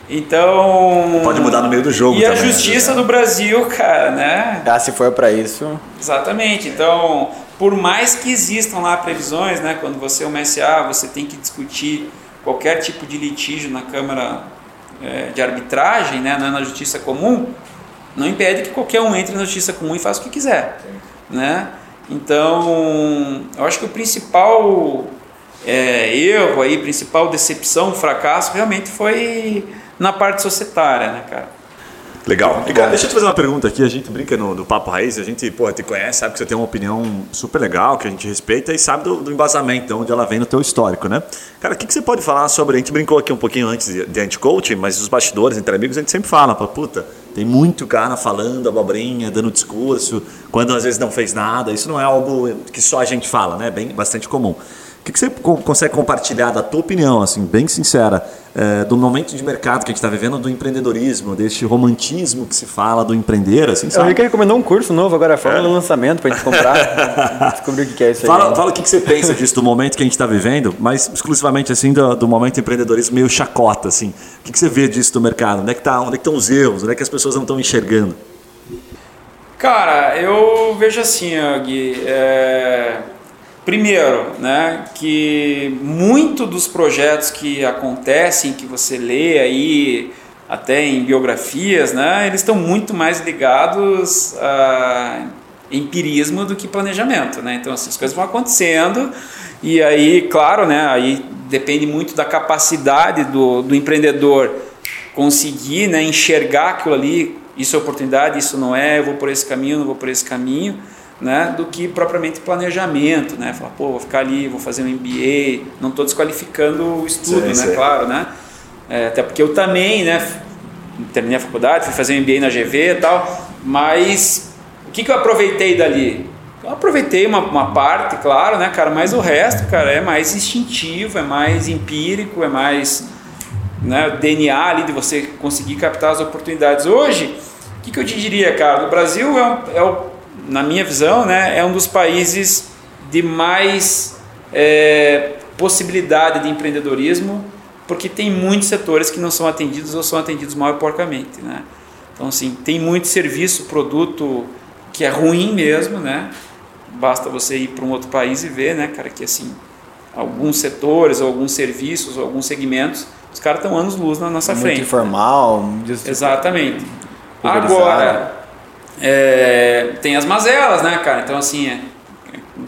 Então. Pode mudar no meio do jogo. E também, a justiça né? do Brasil, cara, né? Ah, se for para isso. Exatamente. Então, por mais que existam lá previsões, né, quando você é uma SA, você tem que discutir qualquer tipo de litígio na Câmara é, de Arbitragem, né, na Justiça Comum, não impede que qualquer um entre na Justiça Comum e faça o que quiser. Né? Então, eu acho que o principal é, erro aí, principal decepção, fracasso, realmente foi na parte societária, né, cara? Legal. Legal. Deixa eu te fazer uma pergunta aqui. A gente brinca no, no Papo Raiz, a gente pô, te conhece, sabe que você tem uma opinião super legal, que a gente respeita e sabe do, do embasamento, de onde ela vem no teu histórico, né? Cara, o que, que você pode falar sobre. A gente brincou aqui um pouquinho antes de, de anti-coaching, mas os bastidores entre amigos a gente sempre fala, puta, tem muito cara falando abobrinha, dando discurso, quando às vezes não fez nada. Isso não é algo que só a gente fala, né? Bem, bastante comum que, que você consegue compartilhar da tua opinião, assim, bem sincera, é, do momento de mercado que a gente está vivendo, do empreendedorismo, deste romantismo que se fala do empreender, assim, sabe? Eu vi que recomendou um curso novo agora, fala é. do lançamento para a gente comprar, descobrir o que é isso aí. Fala, fala o que, que você pensa disso, do momento que a gente está vivendo, mas exclusivamente, assim, do, do momento de empreendedorismo meio chacota, assim. O que, que você vê disso do mercado? Onde é que tá, onde é que estão os erros? Onde é que as pessoas não estão enxergando? Cara, eu vejo assim, Gui, é Primeiro, né, que muito dos projetos que acontecem, que você lê aí, até em biografias, né, eles estão muito mais ligados a empirismo do que planejamento, né? Então, assim, as coisas vão acontecendo e aí, claro, né, aí depende muito da capacidade do, do empreendedor conseguir, né, enxergar aquilo ali, isso é oportunidade, isso não é, eu vou por esse caminho, não vou por esse caminho né, do que propriamente planejamento, né? Falar, pô, vou ficar ali, vou fazer um MBA, não estou desqualificando o estudo, sim, né? Sim. Claro, né? É, até porque eu também, né? Terminei a faculdade, fui fazer um MBA na GV e tal, mas o que, que eu aproveitei dali? Eu aproveitei uma, uma parte, claro, né, cara? Mas o resto, cara, é mais instintivo, é mais empírico, é mais né, DNA ali de você conseguir captar as oportunidades. Hoje, o que, que eu te diria, cara? O Brasil é, é o na minha visão, né, é um dos países de mais é, possibilidade de empreendedorismo, porque tem muitos setores que não são atendidos ou são atendidos mal e porcamente, né? Então, assim, tem muito serviço, produto que é ruim mesmo, né? Basta você ir para um outro país e ver, né, cara, que assim, alguns setores, alguns serviços, alguns segmentos, os caras estão anos luz na nossa é frente. Muito informal. Exatamente. Agora, é, tem as mazelas, né, cara? Então, assim, é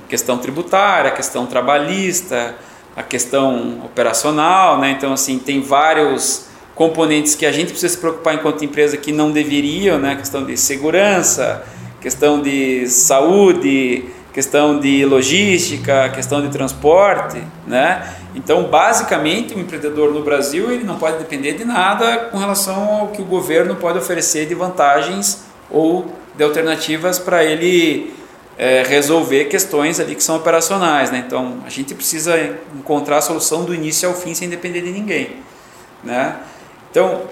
questão tributária, questão trabalhista, a questão operacional, né? Então, assim, tem vários componentes que a gente precisa se preocupar enquanto empresa que não deveriam, né? Questão de segurança, questão de saúde, questão de logística, questão de transporte, né? Então, basicamente, o empreendedor no Brasil ele não pode depender de nada com relação ao que o governo pode oferecer de vantagens ou de alternativas para ele é, resolver questões ali que são operacionais. Né? Então, a gente precisa encontrar a solução do início ao fim sem depender de ninguém. Né? Então,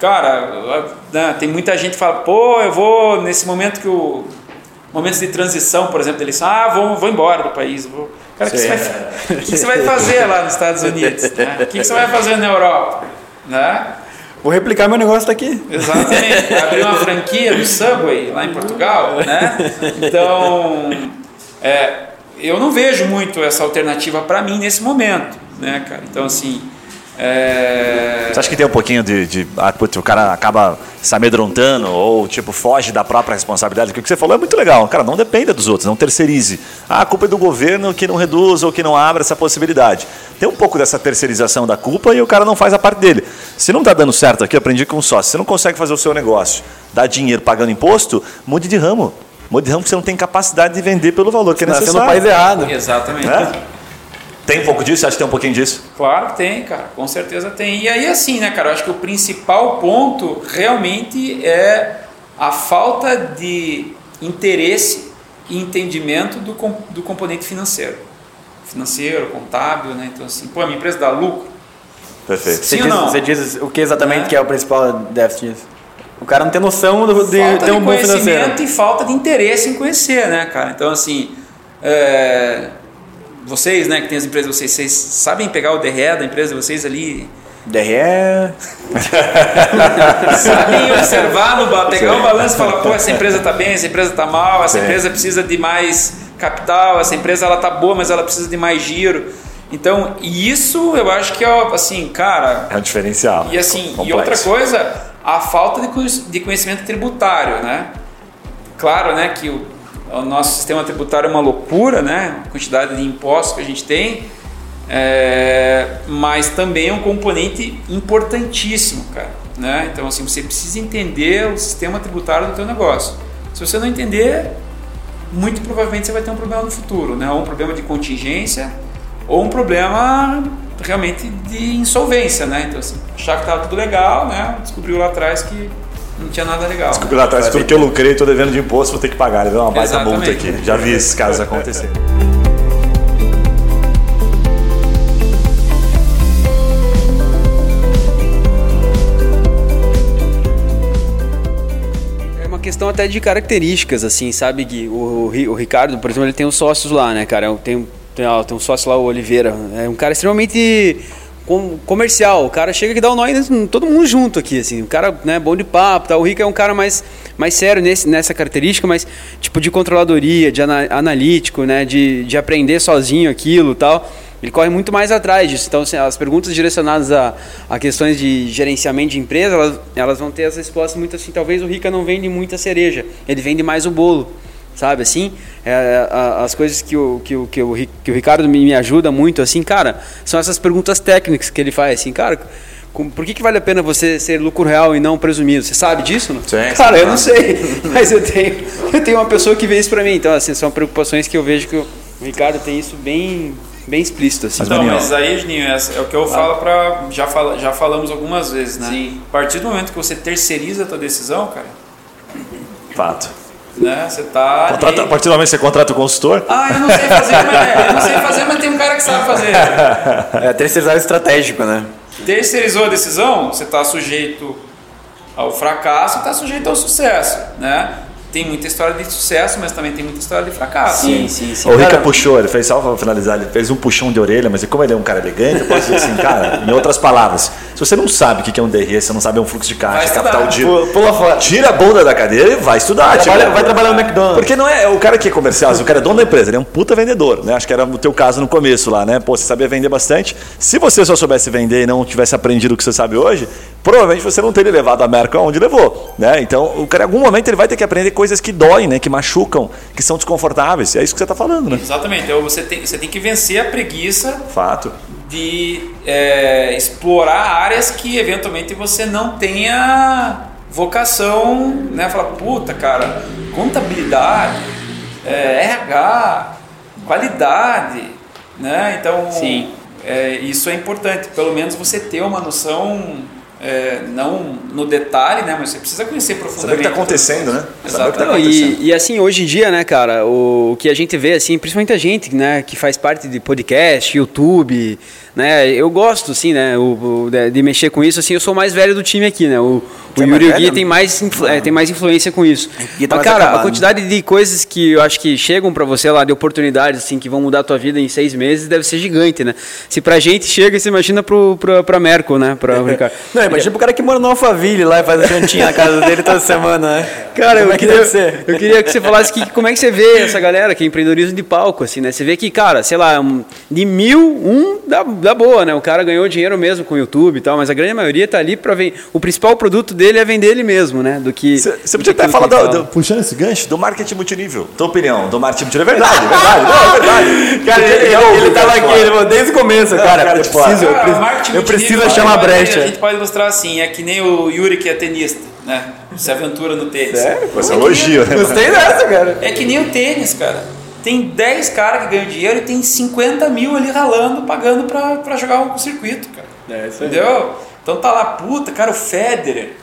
cara, né, tem muita gente que fala, pô, eu vou, nesse momento que o... Momentos de transição, por exemplo, eles ah, vou, vou embora do país, vou, Cara, o que, você vai, o que você vai fazer lá nos Estados Unidos? Né? O que você vai fazer na Europa? Né? Vou replicar meu negócio daqui. Exatamente. Abrir uma franquia do Subway lá em Portugal, né? Então, é, eu não vejo muito essa alternativa para mim nesse momento, né, cara? Então, assim, é... Você acha que tem um pouquinho de. de ah, putz, o cara acaba se amedrontando ou tipo foge da própria responsabilidade? Porque o que você falou é muito legal. Cara, não dependa dos outros, não terceirize. Ah, a culpa é do governo que não reduz ou que não abre essa possibilidade. Tem um pouco dessa terceirização da culpa e o cara não faz a parte dele. Se não está dando certo aqui, eu aprendi com um sócio. Você não consegue fazer o seu negócio, dar dinheiro pagando imposto, mude de ramo. Mude de ramo porque você não tem capacidade de vender pelo valor que é necessário. Você no país errado. Exatamente. É? Tem um pouco disso? Acha que tem um pouquinho disso? Claro que tem, cara. Com certeza tem. E aí, assim, né, cara? Eu acho que o principal ponto realmente é a falta de interesse e entendimento do, do componente financeiro. Financeiro, contábil, né? Então, assim, pô, a minha empresa dá lucro. Perfeito. Sim você, diz, você diz o que exatamente é. que é o principal déficit disso? O cara não tem noção do, de falta ter um bom financeiro. Falta de conhecimento e falta de interesse em conhecer, né, cara? Então, assim, é, vocês, né, que tem as empresas de vocês, vocês sabem pegar o DRE da empresa de vocês ali? DRE. sabem observar, no, pegar Sim. o balanço e falar, pô, essa empresa está bem, essa empresa está mal, essa Sim. empresa precisa de mais capital, essa empresa ela tá boa, mas ela precisa de mais giro. Então, isso eu acho que é assim, cara. É um diferencial. E assim, complexo. e outra coisa, a falta de conhecimento tributário, né? Claro, né, que o o nosso sistema tributário é uma loucura, né? A quantidade de impostos que a gente tem, é, mas também é um componente importantíssimo, cara. Né? Então, assim, você precisa entender o sistema tributário do teu negócio. Se você não entender, muito provavelmente você vai ter um problema no futuro, né? Ou um problema de contingência, ou um problema realmente de insolvência, né? Então, assim, achar que estava tudo legal, né? Descobriu lá atrás que não tinha nada legal. Desculpe lá atrás, tudo que eu lucrei, estou devendo de imposto, vou ter que pagar. Deu uma baita multa aqui. Já vi esses casos acontecerem. É uma questão até de características, assim, sabe, Gui? O, o, o Ricardo, por exemplo, ele tem os sócios lá, né, cara? Tem, tem, tem um sócio lá, o Oliveira. É um cara extremamente comercial. O cara chega que dá o um nó em todo mundo junto aqui, assim. O cara, né, bom de papo, tá? O Rico é um cara mais, mais sério nesse, nessa característica, mas tipo de controladoria, de analítico, né, de, de aprender sozinho aquilo, tal. Ele corre muito mais atrás disso. Então, assim, as perguntas direcionadas a, a questões de gerenciamento de empresa, elas, elas vão ter as respostas muito assim. Talvez o Rica não vende muita cereja, ele vende mais o bolo sabe assim é, as coisas que o, que o, que o, que o Ricardo me, me ajuda muito assim cara são essas perguntas técnicas que ele faz assim cara por que, que vale a pena você ser lucro real e não presumido? Você sabe disso? Não? Sim, cara, eu não sei, mas eu tenho, eu tenho uma pessoa que vê isso para mim. Então, assim, são preocupações que eu vejo que o Ricardo tem isso bem, bem explícito. Assim. Então, mas aí, Juninho, é, é o que eu ah. falo para já, fala, já falamos algumas vezes, né? Sim. A partir do momento que você terceiriza a tua decisão, cara. Fato né? Você tá. Contrata, a partir do momento que você contrata o consultor? Ah, eu não sei fazer, mas, eu não sei fazer, mas tem um cara que sabe fazer. É terceirizar estratégico, né? Terceirizou a decisão, você está sujeito ao fracasso, está sujeito ao sucesso, né? Tem muita história de sucesso, mas também tem muita história de fracasso. Sim, sim, sim. O Rica puxou, ele fez só para finalizar, ele fez um puxão de orelha, mas como ele é um cara elegante, eu posso dizer assim, cara, em outras palavras, se você não sabe o que é um DRE, se você não sabe um fluxo de caixa, capital de. Pula fora. Tira a bunda da cadeira e vai estudar. Trabalha, tipo, vai trabalhar no McDonald's. Porque não é o cara que é comercial, o cara é dono da empresa, ele é um puta vendedor, né? Acho que era o teu caso no começo lá, né? Pô, você sabia vender bastante. Se você só soubesse vender e não tivesse aprendido o que você sabe hoje, provavelmente você não teria levado a Merco aonde levou, né? Então, o cara em algum momento ele vai ter que aprender coisas que doem, né? Que machucam, que são desconfortáveis. É isso que você está falando, né? Exatamente. Então você tem, você tem que vencer a preguiça. Fato. De é, explorar áreas que eventualmente você não tenha vocação, né? Falar, puta, cara, contabilidade, é, RH, qualidade, né? Então, Sim. É, isso é importante. Pelo menos você ter uma noção é, não no detalhe, né? Mas você precisa conhecer profundamente. Saber o que está acontecendo, né? Exato. Tá e, e, assim, hoje em dia, né, cara, o, o, que a gente vê, assim, principalmente a gente, né, que faz parte de podcast, YouTube, né? Eu gosto, assim, né? O, o- de, de mexer com isso, assim, eu sou o mais velho do time aqui, né? O, o é Yuri e o Gui tem mais, influ- é, tem mais influência com isso. Tá Mas, mais cara, acabado. a quantidade de coisas que eu acho que chegam pra você lá, de oportunidades, assim, que vão mudar a tua vida em seis meses, deve ser gigante, né? Se pra gente chega, você imagina pro, pro, pra Merkel, né? Pra, Ricardo. Não, imagina pro cara que mora no Alphaville lá e faz a jantinha na casa dele toda semana, né? Cara, Como eu, é que queria, ser? eu queria que você falasse que, como é que você vê essa galera que é empreendedorismo de palco, assim, né? Você vê que, cara, sei lá, de mil, um dá, dá boa, né? O cara ganhou dinheiro mesmo com o YouTube e tal, mas a grande maioria tá ali para vender. O principal produto dele é vender ele mesmo, né? Do que. Você você podia até falar, ele do, fala. do- puxando esse gancho, do marketing multinível. Tua opinião, do marketing multinível. É verdade, é verdade. Não, é verdade. Cara, ele, Legal ele, ouvir ele tava cara aqui, ele falou desde o começo, cara. cara eu preciso, eu, Cara, preciso- marketing eu preciso multinível, achar uma brecha. A gente pode ilustrar assim, é que nem o Yuri que é tenista, né? Se aventura no tênis. Sério? Isso é um elogio, né? Gostei dessa, cara. É que nem o tênis, cara. Tem 10 caras que ganham dinheiro e tem 50 mil ali ralando, pagando pra, pra jogar o circuito, cara. É isso aí. Entendeu? Então tá lá, puta, cara, o Federer.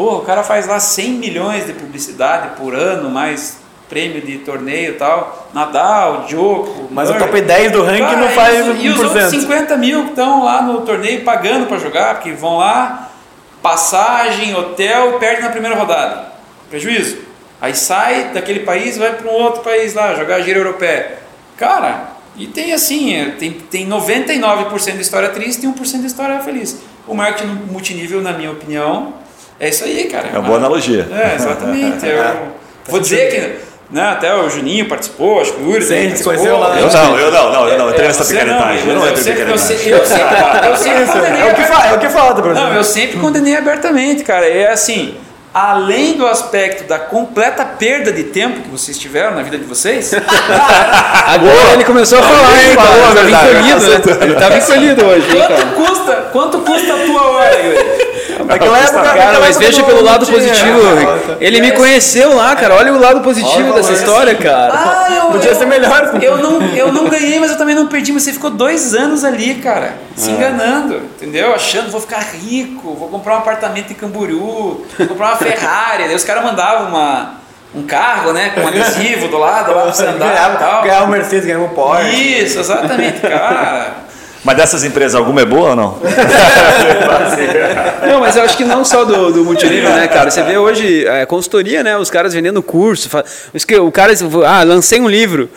Porra, o cara faz lá 100 milhões de publicidade por ano, mais prêmio de torneio e tal. Nadal, Djokovic. Mas o Murray. top 10 do ranking não e faz os- E os outros 1%. 50 mil que estão lá no torneio pagando pra jogar, porque vão lá, passagem, hotel e perdem na primeira rodada. Prejuízo. Aí sai daquele país e vai para um outro país lá, jogar gira europeia. Cara, e tem assim, é, tem, tem 99% de história triste e 1% de história feliz. O marketing multinível, na minha opinião, é isso aí, cara. É uma boa analogia. É, exatamente. Eu vou dizer que né, até o Juninho participou, acho que o Yuri Sim, participou. conheceu lá. Eu não, eu não, não, eu não entrei É, nessa picaretagem. Eu não eu entrei em sempre- eu picaretagem. sempre- eu sempre- eu sempre condenei É o que, é o que falta você. Não, eu sempre condenei abertamente, cara. É assim, além do aspecto da completa perda de tempo que vocês tiveram na vida de vocês, Agora ele começou a falar, hein, falou verdade, encolhido, né? Ele tava encolhido hoje, hein, cara? quanto custa, quanto custa a tua hora, Yuri? Naquela época, Cara, naquela mas época veja pelo lado tinha- positivo. Ele me conheceu lá, cara. Olha o lado positivo dessa história, cara. Ah, eu, Podia eu- ser melhor. Eu não, eu não ganhei, mas eu também não perdi. Mas você ficou dois anos ali, cara, se enganando, entendeu? Achando, vou ficar rico, vou comprar um apartamento em Camboriú, vou comprar uma Ferrari. Daí os caras mandavam uma, um carro, né, com um adesivo do lado lá pra você andar e Ganhava, tal. ganhava um Mercedes, ganhava um Porsche. Isso, exatamente, cara. Mas dessas empresas, alguma é boa ou não? Não, mas eu acho que não só do, do multinível, né, cara? Você vê hoje é, consultoria, né? Os caras vendendo curso. fa- os que- O cara, ah, lancei um livro.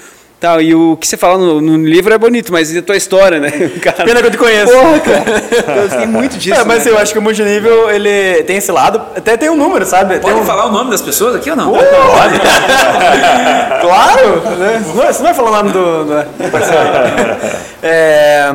Tal, e o que você fala no, no livro é bonito, mas e a tua história, né? Cara, Pena que eu te conheço. Porra, cara. Tem muito disso. É, mas né? eu acho que o multinível, ele tem esse lado, até tem um número, sabe? Tem Pode um... falar o nome das pessoas aqui ou não? Claro! Né? Você não- Você não vai falar o nome do. do- É,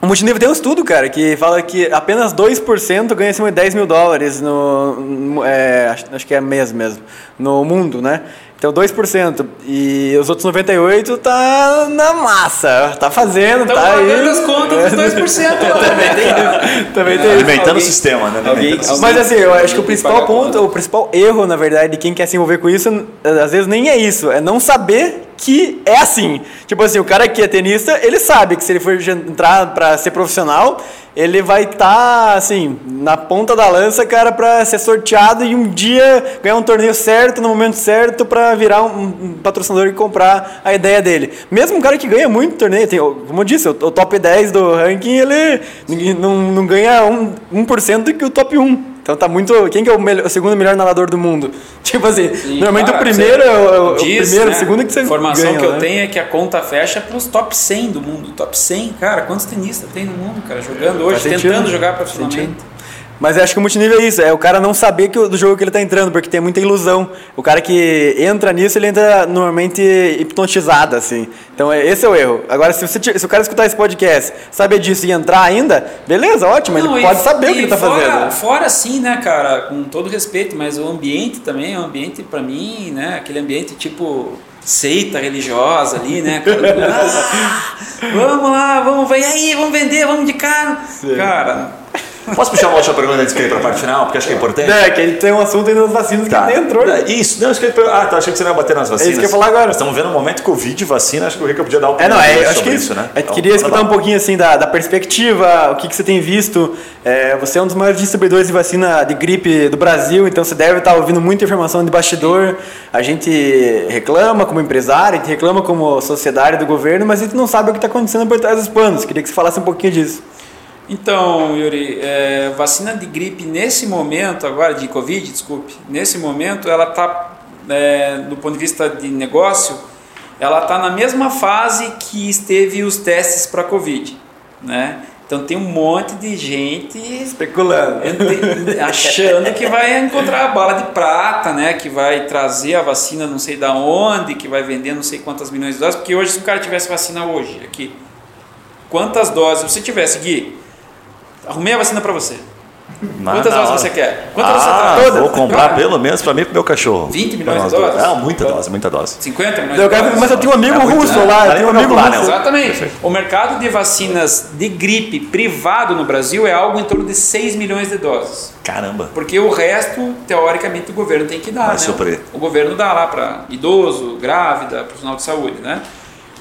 o multinível tem um estudo, cara, que fala que apenas 2% ganha acima de 10 mil dólares no. no- é, acho, acho que é mês mesmo. No mundo, né? Então 2%. E os outros 98% tá na massa. Tá fazendo, Estão tá aí. as contas dos 2%. Também tem isso. Também tem isso. Alimentando alguém- o sistema, né? alguém- o sistema. Mas assim, eu acho que o principal ponto, o principal erro, na verdade, de quem quer se envolver com isso, às vezes nem é isso, é não saber que é assim. Tipo assim, o cara que é tenista, ele sabe que se ele for entrar pra ser profissional, ele vai estar, assim, na ponta da lança, cara, pra ser sorteado e um dia ganhar um torneio certo, no momento certo, pra virar um, patrocinador e comprar a ideia dele. Mesmo um cara que ganha muito torneio, tem, como eu disse, o, top 10 do ranking, ele não, não ganha um, 1% do que o top 1. Então tá muito. Quem que é o, melhor- o segundo melhor nadador do mundo? Tipo assim, normalmente Cara, o primeiro é o, o diz, primeiro, né, o segundo que você A informação ganha, que eu né? tenho é que a conta fecha para os top 100 do mundo. Top 100, cara, quantos tenistas tem no mundo, cara, jogando hoje, tentando jogar profissionalmente. Mas eu acho que o multinível é isso, é o cara não saber que, o- do jogo que ele tá entrando, porque tem muita ilusão. O cara que entra nisso, ele entra normalmente hipnotizado, assim. Então é- esse é o erro. Agora, se, você, se o cara escutar esse podcast, saber disso e entrar ainda, beleza, ótimo, Não, ele pode saber o que ele tá fora, fazendo. Fora sim, né, cara, com todo respeito, mas o ambiente também é um ambiente pra mim, né, aquele ambiente tipo seita religiosa ali, né, cara, ah, vamos lá, vamos, vai aí, vamos vender, vamos de cara. Cara, Posso puxar uma última pergunta antes de ir para a parte final, porque acho que é importante? É, que a gente tem um assunto aí das vacinas Tá. que nem entrou. né? Isso, não, isso que eu. Ah, tá, achei que você não ia bater nas vacinas. que eu ia falar agora. Nós estamos vendo um momento Covid, vacina, acho que o Rica podia dar um É, não, é, acho que isso, né? eu Então, queria escutar um bala. pouquinho assim da, da perspectiva, o que, que você tem visto. É, você é um dos maiores distribuidores de vacina de gripe do Brasil, então você deve estar ouvindo muita informação de bastidor. A gente reclama como empresário, a gente reclama como sociedade do governo, mas a gente não sabe o que está acontecendo por trás dos panos. Queria que você falasse um pouquinho disso. Então, Yuri, é, vacina de gripe nesse momento, agora de Covid, desculpe, nesse momento ela está, do ponto de vista de negócio, ela está na mesma fase que esteve os testes para Covid, né? Então tem um monte de gente Especulando. achando que vai encontrar a bala de prata, né? Que vai trazer a vacina não sei da onde, que vai vender não sei quantas milhões de doses, porque hoje se o cara tivesse vacina hoje aqui, quantas doses você tivesse, Gui? Arrumei a vacina para você. Na- Quantas na doses hora. você quer? Quantas ah, você traz? vou comprar pelo menos para mim e pro meu cachorro. 20 milhões de doses? Ah, muita dose, muita dose. 50 milhões Eu de quero- doses? mas eu tenho um amigo É russo lá, Dá eu tenho um amigo russo. né? Exatamente. Perfeito. O mercado de vacinas de gripe privado no Brasil é algo em torno de 6 milhões de doses. Caramba. Porque o resto, teoricamente, o governo tem que dar. Vai né? suprir. O governo dá lá para idoso, grávida, profissional de saúde, né?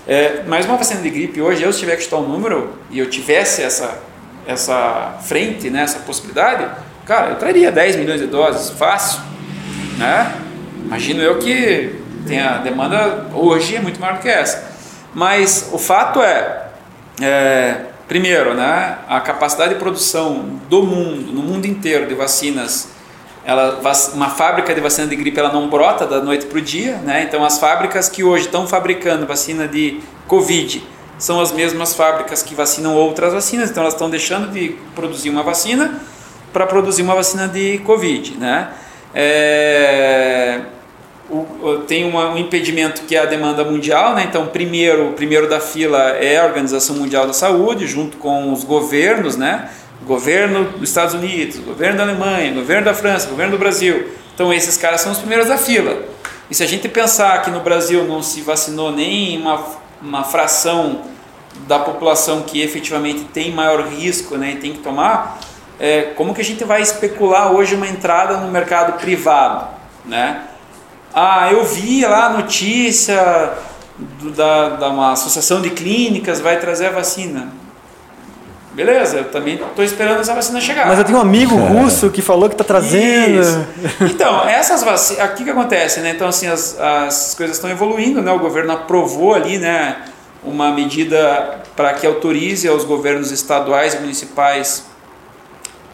É, mas uma vacina de gripe hoje, eu se tiver que chutar um número e eu tivesse essa, essa frente, né, essa possibilidade, cara, eu traria 10 milhões de doses, fácil, né? Imagino eu que tem a demanda hoje é muito maior do que essa. Mas o fato é, é, primeiro, né, a capacidade de produção do mundo, no mundo inteiro, de vacinas, ela, uma fábrica de vacina de gripe ela não brota da noite para o dia, né? Então as fábricas que hoje estão fabricando vacina de Covid são as mesmas fábricas que vacinam outras vacinas, então elas estão deixando de produzir uma vacina para produzir uma vacina de Covid, né? É, o- tem uma- um impedimento que é a demanda mundial, né? então primeiro, primeiro da fila é a Organização Mundial da Saúde, junto com os governos, né? governo dos Estados Unidos, governo da Alemanha, governo da França, governo do Brasil. Então esses caras são os primeiros da fila. E se a gente pensar que no Brasil não se vacinou nem uma, uma fração da população que efetivamente tem maior risco né, e tem que tomar, é, como que a gente vai especular hoje uma entrada no mercado privado? Né? Ah, eu vi lá a notícia do- da, da uma associação de clínicas vai trazer a vacina. Beleza, eu também estou esperando essa vacina chegar. Mas eu tenho um amigo russo que falou que está trazendo. Isso. Então, essas vacinas, aqui que acontece, né? Então, assim, as, as coisas estão evoluindo, né? O governo aprovou ali, né? Uma medida para que autorize aos governos estaduais e municipais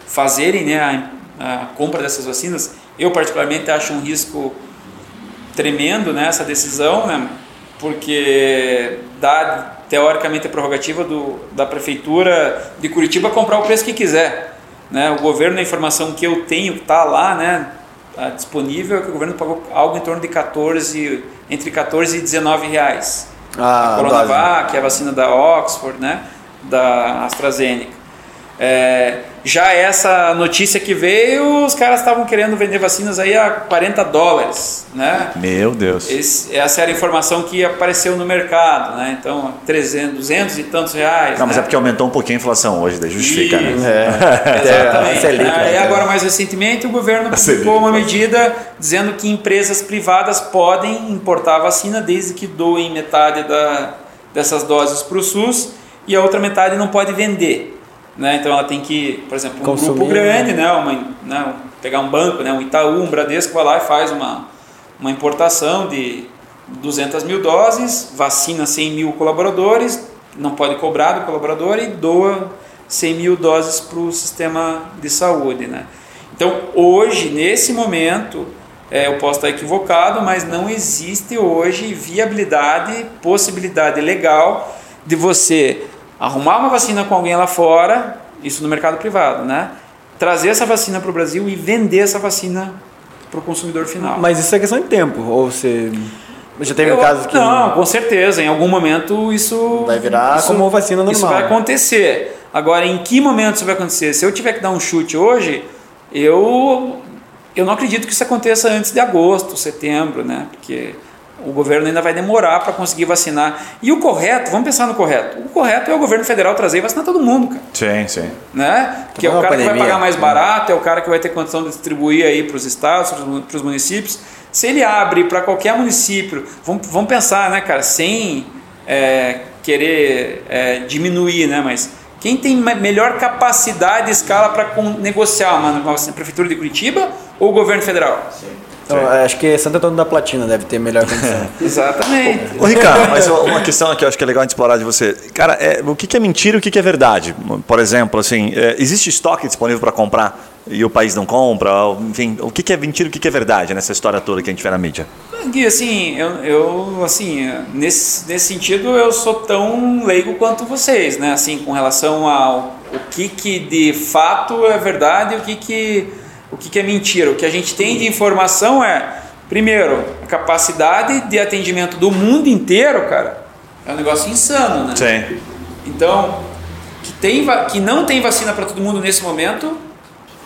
fazerem, né? A, a compra dessas vacinas. Eu particularmente acho um risco tremendo nessa decisão, né? Porque dá teoricamente a prerrogativa do, da prefeitura de Curitiba comprar o preço que quiser, né? O governo, a informação que eu tenho que está lá, né? Tá disponível é que o governo pagou algo em torno de 14, entre 14 e 19 reais. Ah, a Coronavac, que é a vacina da Oxford, né? Da AstraZeneca. É, já essa notícia que veio, os caras estavam querendo vender vacinas aí a 40 dólares, né? Meu Deus. Esse- essa era a informação que apareceu no mercado, né? Então, 300, 200 e tantos reais. Não, mas né? é porque aumentou um pouquinho a inflação hoje, daí justifica, Isso. né? Exatamente. É, Selic, né? né? E agora, mais recentemente, o governo publicou uma medida dizendo que empresas privadas podem importar vacina desde que doem metade da, dessas doses para o SUS e a outra metade não pode vender. Né? Então ela tem que, por exemplo, um Consumir, grupo grande, né? Uma, né? pegar um banco, né? um Itaú, um Bradesco, vai lá e faz uma, uma importação de 200 mil doses, vacina 100 mil colaboradores, não pode cobrar do colaborador e doa 100 mil doses para o sistema de saúde. Né? Então, hoje, nesse momento, é, eu posso estar equivocado, mas não existe hoje viabilidade, possibilidade legal de você arrumar uma vacina com alguém lá fora, isso no mercado privado, né? trazer essa vacina para o Brasil e vender essa vacina para o consumidor final. Mas isso é questão de tempo. Ou você. Já teve Eu- casos que. Não, com certeza. Em algum momento isso. Vai virar isso- como vacina normal. Isso vai acontecer. Agora, em que momento isso vai acontecer? Se eu tiver que dar um chute hoje, eu, eu não acredito que isso aconteça antes de agosto, setembro, né? Porque o governo ainda vai demorar para conseguir vacinar. E o correto, vamos pensar no correto. O correto é o governo federal trazer e vacinar todo mundo, cara. Sim, sim. Né? Que é o cara que vai pandemia. pagar mais barato, é o cara que vai ter condição de distribuir aí para os estados, para os municípios. Se ele abre para qualquer município, vamos, vamos pensar, né, cara, sem é, querer é, diminuir, né, mas quem tem melhor capacidade de escala para negociar uma, uma prefeitura de Curitiba ou o governo federal? Então, acho que Santo Antônio da Platina deve ter melhor condição. Exatamente. Ô, Ricardo, mas uma questão que eu acho que é legal a gente explorar de você. Cara, é, o que é mentira e o que é verdade? Por exemplo, assim, é, existe estoque disponível para comprar e o país não compra? Enfim, o que é mentira e o que que é verdade nessa história toda que a gente vê na mídia? Gui, assim, eu, eu assim, nesse, nesse sentido eu sou tão leigo quanto vocês, né? Assim, com relação ao o que, que de fato é verdade e o que, que, o que, que é mentira. O que a gente tem de informação é, primeiro, a capacidade de atendimento do mundo inteiro, cara, é um negócio insano, né? Sim. Então, que, tem, que não tem vacina para todo mundo nesse momento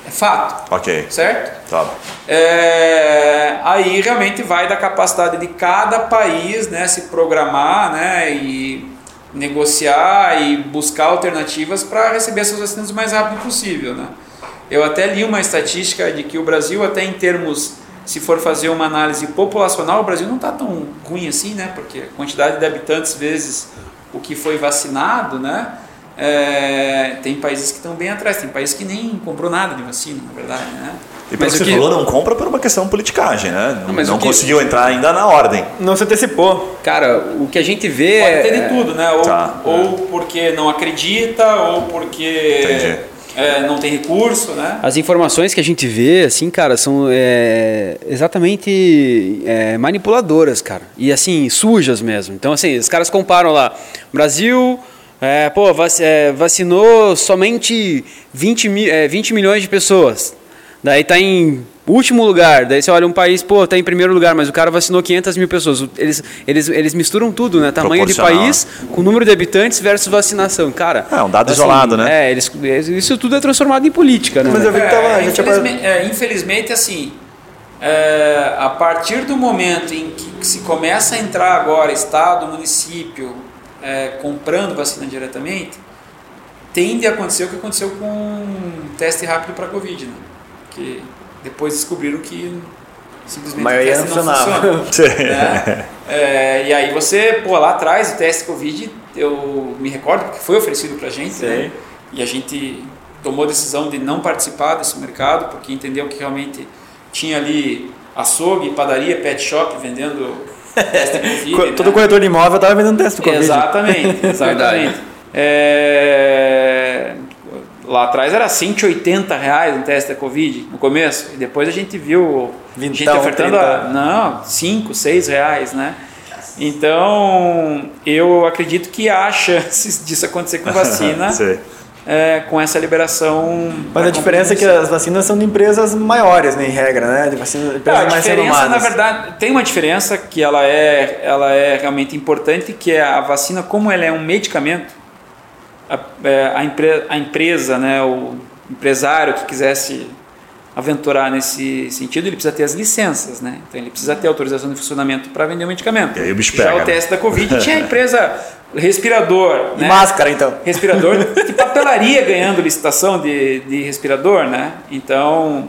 é fato, Ok. certo? Tá. É, aí realmente vai da capacidade de cada país né, se programar né, e negociar e buscar alternativas para receber essas vacinas o mais rápido possível. Né? Eu até li uma estatística de que o Brasil, até em termos, se for fazer uma análise populacional, o Brasil não está tão ruim assim, né? porque a quantidade de habitantes vezes o que foi vacinado, né? É, tem países que estão bem atrás, tem países que nem comprou nada de vacina, na verdade. Né? E pelo Mas que o você que- falou, não compra por uma questão de politicagem, né? Não, mas não que- conseguiu entrar ainda na ordem. Não se antecipou. Cara, o que a gente vê Pode é. ter de tudo, né? Ou, Tá. ou porque não acredita, ou porque Entendi. É, não tem recurso, né? As informações que a gente vê, assim, cara, são é, exatamente é, manipuladoras, cara. E, assim, sujas mesmo. Então, assim, os caras comparam lá. Brasil, é, pô, é, vacinou somente 20, mi- é, 20 milhões de pessoas. Daí tá em último lugar. Daí você olha um país, pô, tá em primeiro lugar, mas o cara vacinou 500 mil pessoas. Eles, eles, eles misturam tudo, né? Tamanho de país com número de habitantes versus vacinação. Cara... É, um dado assim, isolado, né? É, eles, isso tudo é transformado em política, né? Mas eu vi que tava. É, infelizmente, é, infelizmente, assim, é, a partir do momento em que se começa a entrar agora Estado, município, é, comprando vacina diretamente, tende a acontecer o que aconteceu com o teste rápido para Covid, né? Que depois descobriram que simplesmente A maioria o teste não funcionava. funciona. né? É, e aí você, pô, lá atrás o teste Covid, eu me recordo porque foi oferecido pra gente, né? E a gente tomou a decisão de não participar desse mercado porque entendeu que realmente tinha ali açougue, padaria, pet shop vendendo teste Covid. Co- né? Todo corretor de imóvel tava vendendo teste Covid. Exatamente, exatamente. É, Lá atrás era 180 reais um teste da Covid no começo, e depois a gente viu gente Vintão, ofertando a, não, 5, 6 reais, né? Então, eu acredito que há chances disso acontecer com vacina, é, com essa liberação. Mas a diferença é que as vacinas são de empresas maiores, né, em regra, né? De vacina, Ah, empresas a mais diferença, na verdade, tem uma diferença que ela é, ela é realmente importante, que é a vacina, como ela é um medicamento, a, é, a, empre- a empresa, né, o empresário que quisesse aventurar nesse sentido, ele precisa ter as licenças, né? Então ele precisa ter autorização de funcionamento para vender o medicamento. E aí o bicho Já o teste da Covid tinha a empresa respirador, né? máscara, então. respirador de papelaria ganhando licitação de, de respirador, né? Então,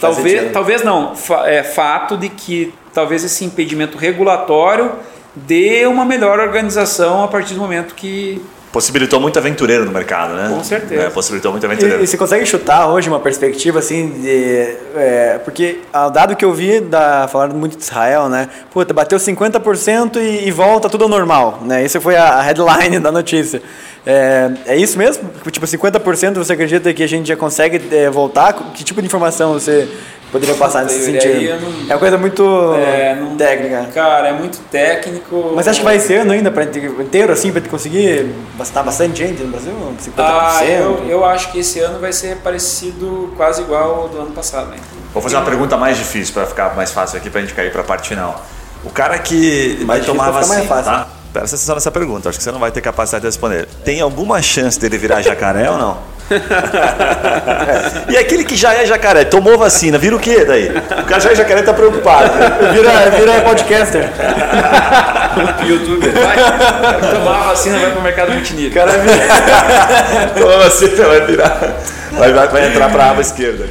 talvez, talvez não. É fato de que talvez esse impedimento regulatório dê uma melhor organização a partir do momento que Possibilitou muito aventureiro no mercado, né? Com certeza. É, possibilitou muito E, aventureiro. e você consegue chutar hoje uma perspectiva assim de. é, porque o dado que eu vi, da, falando muito de Israel, né? Puta, bateu 50% e, e volta tudo ao normal, né? Isso foi a, a headline da notícia. É, é isso mesmo? Tipo, 50% você acredita que a gente já consegue é, voltar? Que tipo de informação você poderia passar nesse sentido? não- É uma coisa muito É, não- técnica. Cara, é muito técnico. Mas acha que vai esse ano ainda para inteiro assim para conseguir vacinar bastante gente no Brasil? 50%? Ah, eu, eu acho que esse ano vai ser parecido, quase igual ao do ano passado. Né? Vou fazer uma pergunta mais difícil para ficar mais fácil aqui para a gente cair para a parte final. O cara que vai difícil tomar pra ficar vacina, mais fácil. tá? Presta atenção nessa pergunta, acho que você não vai ter capacidade de responder. Tem alguma chance dele virar jacaré ou não? E aquele que já é jacaré, tomou vacina, vira o quê daí? O cara já é jacaré tá preocupado. Vira, vira podcaster. YouTube, vai. Tomar a vacina, vai pro mercado multinível. Cara vira. Tomou vacina, vai virar. Vai, vai, vai entrar pra aba esquerda.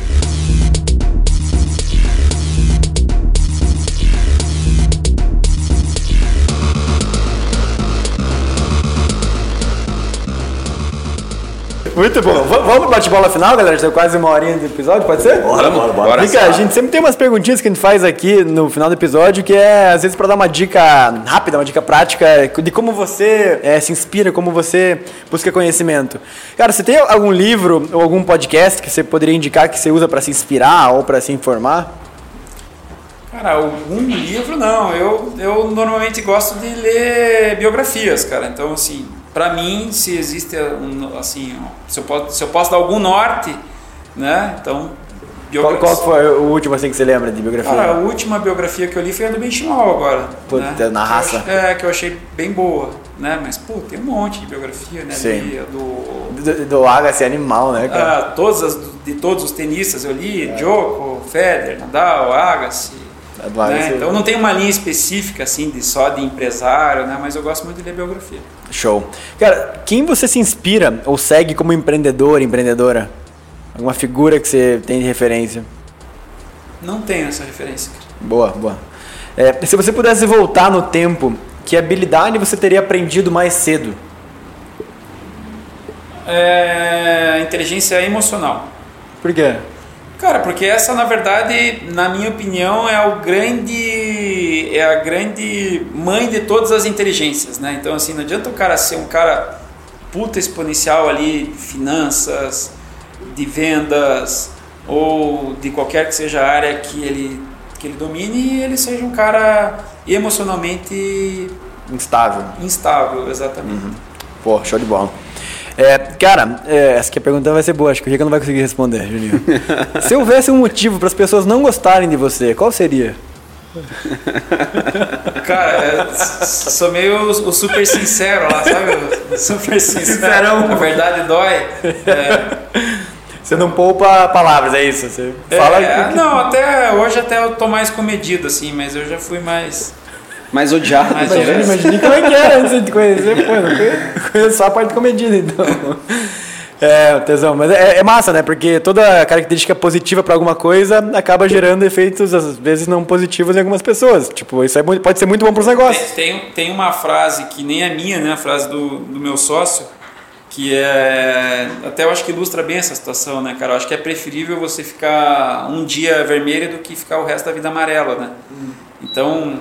Muito bom. V- vamos pro bate-bola final, galera? Já quase uma horinha do episódio, pode ser? Bora, bora, bora. Bora. Rica, a gente sempre tem umas perguntinhas que a gente faz aqui no final do episódio, que é, às vezes, para dar uma dica rápida, uma dica prática de como você eh, se inspira, como você busca conhecimento. Cara, você tem algum livro ou algum podcast que você poderia indicar que você usa para se inspirar ou para se informar? Cara, algum livro não. Eu, eu normalmente gosto de ler biografias, cara. Então, assim, pra mim, se existe um, assim, se eu posso, se eu posso dar algum norte, né? Então, Qual, qual foi o último assim que você lembra de biografia? Cara, a última biografia que eu li foi a do Benchimol agora. Puta, né? na Que eu raça. É, que eu achei bem boa, né? Mas, pô, tem um monte de biografia, né? Sim. Do... do, do Agassi animal, né, cara? Ah, todas as, de todos os tenistas eu li, Djoko, Federer, Nadal, Agassi. Agassi. né? Então não tem uma linha específica assim de só de empresário, né? Mas eu gosto muito de ler biografia. Show. Cara, quem você se inspira ou segue como empreendedor, empreendedora? Alguma figura que você tem de referência? Não tenho essa referência. cara. Boa, boa. É, se você pudesse voltar no tempo, que habilidade você teria aprendido mais cedo? É, inteligência emocional. Por quê? Cara, porque essa na verdade, na minha opinião, é o grande é a grande mãe de todas as inteligências, né? Então assim, não adianta o cara ser um cara puta exponencial ali de finanças, de vendas ou de qualquer que seja a área que ele que ele domine e ele seja um cara emocionalmente Instável. instável, exatamente. Pô, show de bola. É, cara, é, essa aqui a pergunta vai ser boa, acho que o Rica não vai conseguir responder, Juninho. Se houvesse um motivo para as pessoas não gostarem de você, qual seria? Cara, é, sou meio o, super sincero lá, sabe? Super sincero. Sincerão. A verdade dói. É, Você não poupa palavras, é isso? Você fala. é, não, até hoje até eu tô mais comedido, assim, mas eu já fui mais. Mais odiado, Mais Imagina, talvez. imagina como é que era antes de te conhecer, pô, eu não conheço, conheço só a parte comedida, então. É, tesão, mas é, é massa, né? Porque toda característica positiva para alguma coisa acaba gerando efeitos, às vezes, não positivos em algumas pessoas. Tipo, isso é muito- pode ser muito bom para os negócios. Tem, tem, tem uma frase que nem é minha, né? A frase do, do meu sócio, que é. Até eu acho que ilustra bem essa situação, né, cara? Eu acho que é preferível você ficar um dia vermelho do que ficar o resto da vida amarela, né? Então,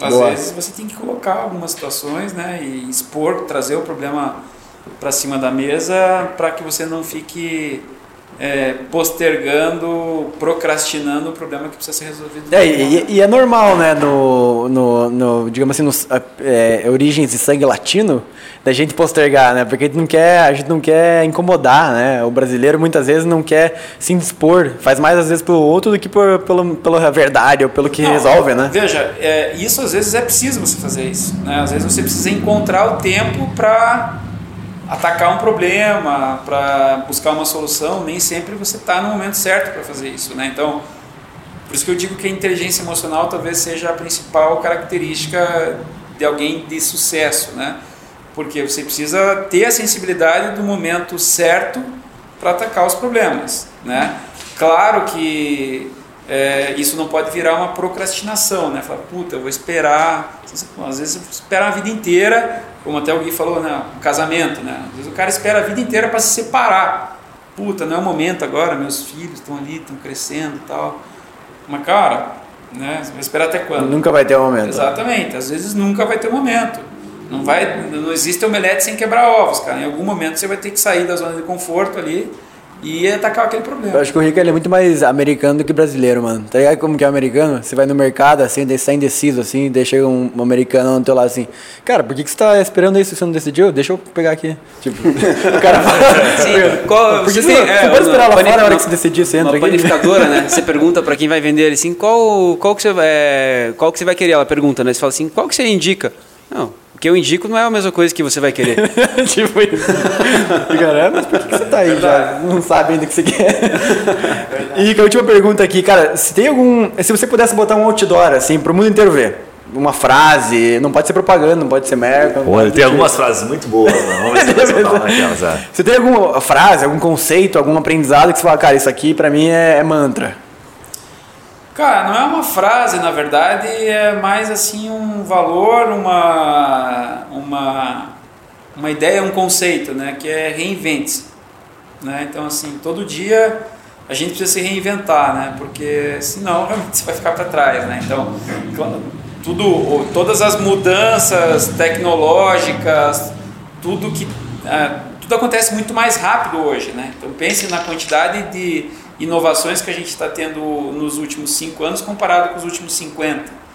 às Boa. vezes você tem que colocar algumas situações, né? E expor, trazer o problema para cima da mesa para que você não fique é, postergando, procrastinando o problema que precisa ser resolvido. É, e, e é normal, né, no, no, no, digamos assim, nos é, origens de sangue latino, da gente postergar, né, porque a gente não quer, a gente não quer incomodar, né, o brasileiro muitas vezes não quer se indispor, faz mais às vezes pelo outro do que por, pelo, pela verdade ou pelo que Não, resolve, né. Veja, é, isso às vezes é preciso você fazer isso. Né? Às vezes você precisa encontrar o tempo para atacar um problema, para buscar uma solução. Nem sempre você está no momento certo para fazer isso. Né? Então, por isso que eu digo que a inteligência emocional talvez seja a principal característica de alguém de sucesso. Né? Porque você precisa ter a sensibilidade do momento certo para atacar os problemas. Né? Claro que é, isso não pode virar uma procrastinação, né? Falar, puta, eu vou esperar. Às vezes você espera a vida inteira, como até o Gui falou, né? Um casamento, né? Às vezes o cara espera a vida inteira para se separar. Puta, não é o momento agora, meus filhos estão ali, estão crescendo e tal. Mas, cara, né? Você vai esperar até quando? Nunca vai ter um momento. Exatamente. Às vezes nunca vai ter um momento. Não, vai, não existe omelete sem quebrar ovos, cara. Em algum momento você vai ter que sair da zona de conforto ali e atacar aquele Eu problema. acho que o Rico ele é muito mais americano do que brasileiro, mano. Tá ligado como que é americano? Você vai no mercado, assim, tá indeciso, assim, chega um, americano no teu lado assim, cara, por que, que você tá esperando isso se você não decidiu? Deixa eu pegar aqui. Tipo, o cara fala. Sim, qual, Por que vocês você, têm- você é, pode esperar lá fora a hora que você decidir, você entra Uma aqui. panificadora, né? Você pergunta pra quem vai vender ele assim, qual, qual, que você, é, qual que você vai querer? Ela pergunta, né? Você fala assim, qual que você indica? Não, o que eu indico não é a mesma coisa que você vai querer. tipo isso. Caramba, mas por que você tá aí já? Não sabe ainda o que você quer. e a última pergunta aqui, cara, se tem algum. Se você pudesse botar um outdoor, assim, pro mundo inteiro ver. Uma frase, não pode ser propaganda, não pode ser merda. Pô, tem algumas frases muito boas, mano. Vamos ver se você vai naquelas. É. Você tem alguma frase, algum conceito, algum aprendizado que você fala, cara, isso aqui pra mim é, é mantra? Cara, não é uma frase, na verdade, é mais assim um valor, uma, uma, uma ideia, um conceito, né? Que é reinvente-se. Né? Então, assim, todo dia a gente precisa se reinventar, né? Porque senão realmente você vai ficar para trás, né? Então, tudo, todas as mudanças tecnológicas, tudo que é, tudo acontece muito mais rápido hoje, né? Então pense na quantidade de inovações que a gente está tendo nos últimos cinco anos comparado com os últimos 50.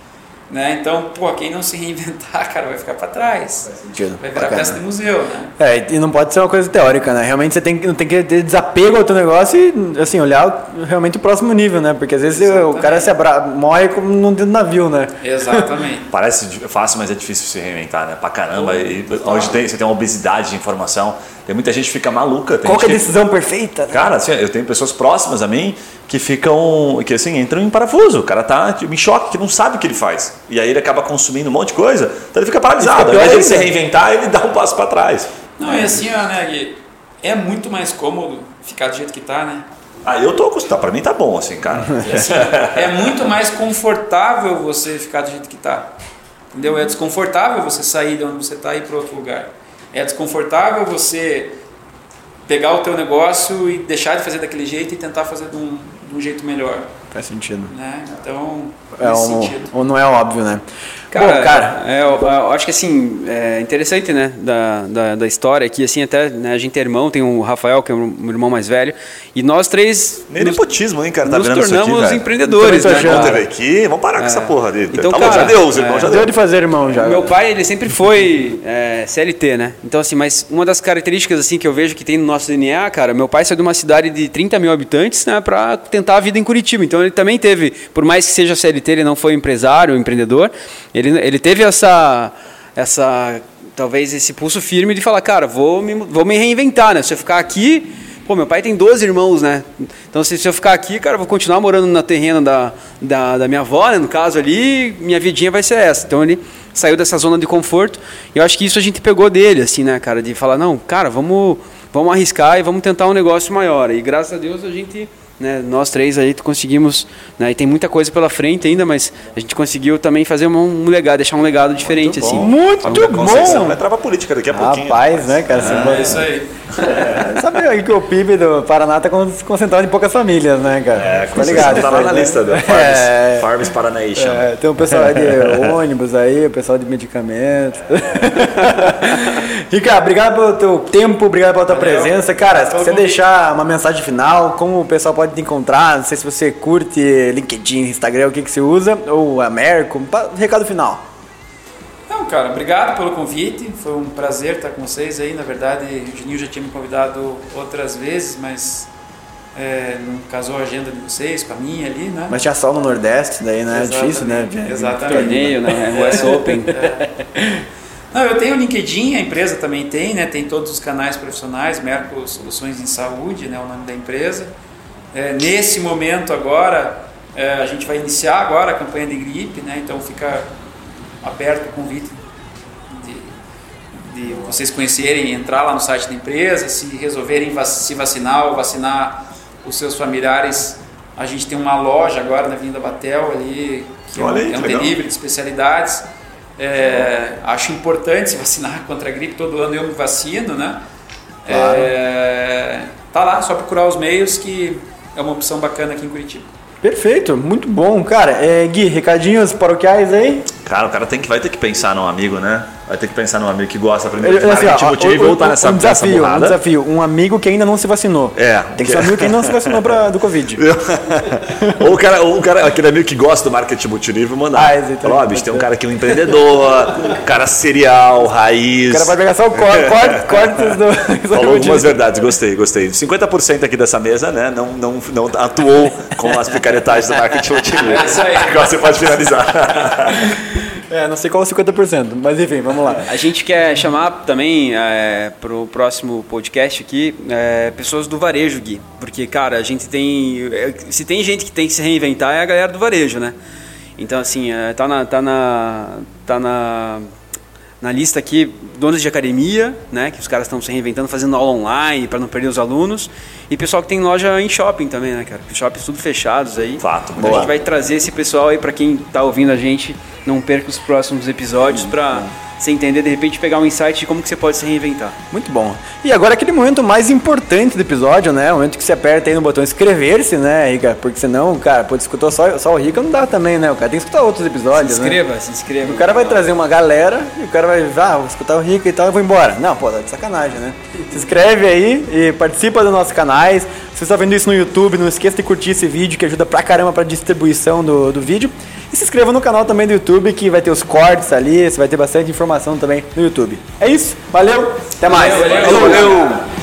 Né? Então, pô, quem não se reinventar, cara, vai ficar para trás. Faz sentido. Vai virar Bacana. peça de museu, né? É, e não pode ser uma coisa teórica, né? Realmente você tem, tem que ter desapego ao teu negócio e, assim, olhar realmente o próximo nível, né? Porque às vezes Exatamente. o cara se abra... morre como num navio, né? Exatamente. Parece fácil, mas é difícil se reinventar, né? Pra caramba. e, hoje tem, você tem uma obesidade de informação tem muita gente que fica maluca. Qual é a decisão perfeita? Né? Cara, assim, eu tenho pessoas próximas a mim que ficam, que assim, entram em parafuso. O cara tá em choque, que não sabe o que ele faz. E aí ele acaba consumindo um monte de coisa, então ele fica paralisado. Ao invés de se reinventar, ele dá um passo para trás. Não, e assim, ó, né, é muito mais cômodo ficar do jeito que tá, né? Ah, eu tô acostumado. Pra mim tá bom, assim, cara. Assim, é muito mais confortável você ficar do jeito que tá. Entendeu? É desconfortável você sair de onde você tá e ir para outro lugar. É desconfortável você pegar o teu negócio e deixar de fazer daquele jeito e tentar fazer de um, de um jeito melhor. Faz sentido. Né? Então, é um, sentido. Ou não é óbvio, né? Cara, Bom, cara é, eu, eu, acho que assim, é interessante, né, da, da, da história aqui, assim, até né, a gente é irmão, tem o Rafael, que é o irmão mais velho, e nós três... Nem nos, nepotismo, hein, cara, tá nos tornamos aqui, empreendedores, né? Cara? aqui, vamos parar é. com essa porra ali. Então, tá cara, já deu, os irmãos é, já deu. Deu de fazer irmão já. Meu pai, ele sempre foi é, CLT, né? Então, assim, mas uma das características, assim, que eu vejo que tem no nosso DNA, cara, meu pai saiu de uma cidade de 30 mil habitantes, né, pra tentar a vida em Curitiba. Então, ele também teve, por mais que seja CLT, ele não foi empresário, empreendedor, ele, ele teve essa essa, talvez esse pulso firme de falar, cara, vou me, vou me reinventar, né? Se eu ficar aqui, pô, meu pai tem 12 irmãos, né? Então se, se eu ficar aqui, cara, vou continuar morando na terreno da, da, da minha avó, né? No caso ali, minha vidinha vai ser essa. Então ele saiu dessa zona de conforto. E eu acho que isso a gente pegou dele, assim, né, cara? De falar, não, cara, vamos, vamos arriscar e vamos tentar um negócio maior. E graças a Deus a gente né, nós três aí conseguimos, né, e tem muita coisa pela frente ainda, mas a gente conseguiu também fazer um, um legado, deixar um legado diferente muito assim. Muito bom. Vai entrar política daqui a pouquinho. Rapaz, né, cara? É, é isso aí. É, sabe que o PIB do Paraná está concentrado em poucas famílias, né, cara? É, tá ligado? Tá lá na lista do Farms, é, Farms Paranation. É, tem o pessoal de ônibus aí, o pessoal de medicamentos. Ricardo, obrigado pelo teu tempo, obrigado pela tua Valeu. presença. Cara, se você deixar uma mensagem final, como o pessoal pode te encontrar, não sei se você curte LinkedIn, Instagram, o que, que você usa, ou a Merco, recado final. Não, cara, obrigado pelo convite. Foi um prazer estar com vocês aí. Na verdade, o Juninho já tinha me convidado outras vezes, mas é, não casou a agenda de vocês com a minha ali, né? Mas tinha sol no Nordeste, daí né? é difícil, né? Exatamente. Torneio, né? US Open. É. Não, eu tenho o LinkedIn, a empresa também tem, né? Tem todos os canais profissionais, Merco Soluções em Saúde, né? O nome da empresa. É, nesse momento agora, é, a gente vai iniciar agora a campanha de gripe, né? Então fica aberto o convite de, de vocês conhecerem, entrar lá no site da empresa, se resolverem se vacinar ou vacinar os seus familiares. A gente tem uma loja agora na Avenida Batel ali, que é um, aí, é um delivery de especialidades. É, acho importante se vacinar contra a gripe, todo ano eu me vacino, né? Claro. É, tá lá, só procurar os meios que é uma opção bacana aqui em Curitiba. Perfeito, muito bom. Cara, é, Gui, recadinhos paroquiais aí? Cara, o cara tem que, vai ter que pensar num amigo, né? Vai ter que pensar num amigo que gosta primeiro de assim, marketing assim, ó, e voltar nessa, um desafio, nessa Um desafio, um amigo que ainda não se vacinou. É. Tem que ser um amigo que ainda não se vacinou pra, do Covid. ou o cara, ou um cara, aquele amigo que gosta do marketing multinível, mandar. Ah, exatamente. Ó, bicho, tem um cara aqui, um empreendedor, cara serial, raiz. O cara vai pegar só o corte, corte, cortes do... Falou algumas verdades, gostei, gostei. 50% aqui dessa mesa, né, não, não, não atuou com as picaretagens do marketing multinível. É isso aí. Agora você pode finalizar. É, não sei qual é o 50%, mas enfim, vamos lá. A gente quer chamar também é, para o próximo podcast aqui é, pessoas do varejo, Gui. Porque, cara, a gente tem. é, Se tem gente que tem que se reinventar, é a galera do varejo, né? Então, assim, é, tá na. Tá na, tá na na lista aqui, donos de academia, né, que os caras estão se reinventando, fazendo aula online para não perder os alunos, e pessoal que tem loja em shopping também, né, cara? Shoppings tudo fechados aí. Fato, Então boa. a gente vai trazer esse pessoal aí para quem tá ouvindo a gente, não perca os próximos episódios para você entender de repente pegar um insight de como que você pode se reinventar. Muito bom. E agora aquele momento mais importante do episódio, né? O momento que você aperta aí no botão inscrever-se, né, Rica? Porque senão, cara, pô, escutou só, só o Rica não dá também, né? O cara tem que escutar outros episódios, Se né? inscreva, se inscreva. O cara vai trazer uma galera e o cara vai, ah, vou escutar o Rica e tal, eu vou embora. Não, pô, tá de sacanagem, né? Se inscreve aí e participa dos nossos canais. Se você está vendo isso no YouTube, não esqueça de curtir esse vídeo que ajuda pra caramba pra distribuição do, do vídeo. E se inscreva no canal também do YouTube que vai ter os cortes ali, você vai ter bastante informação também no YouTube. É isso, valeu, até mais. Valeu, valeu. Valeu, valeu.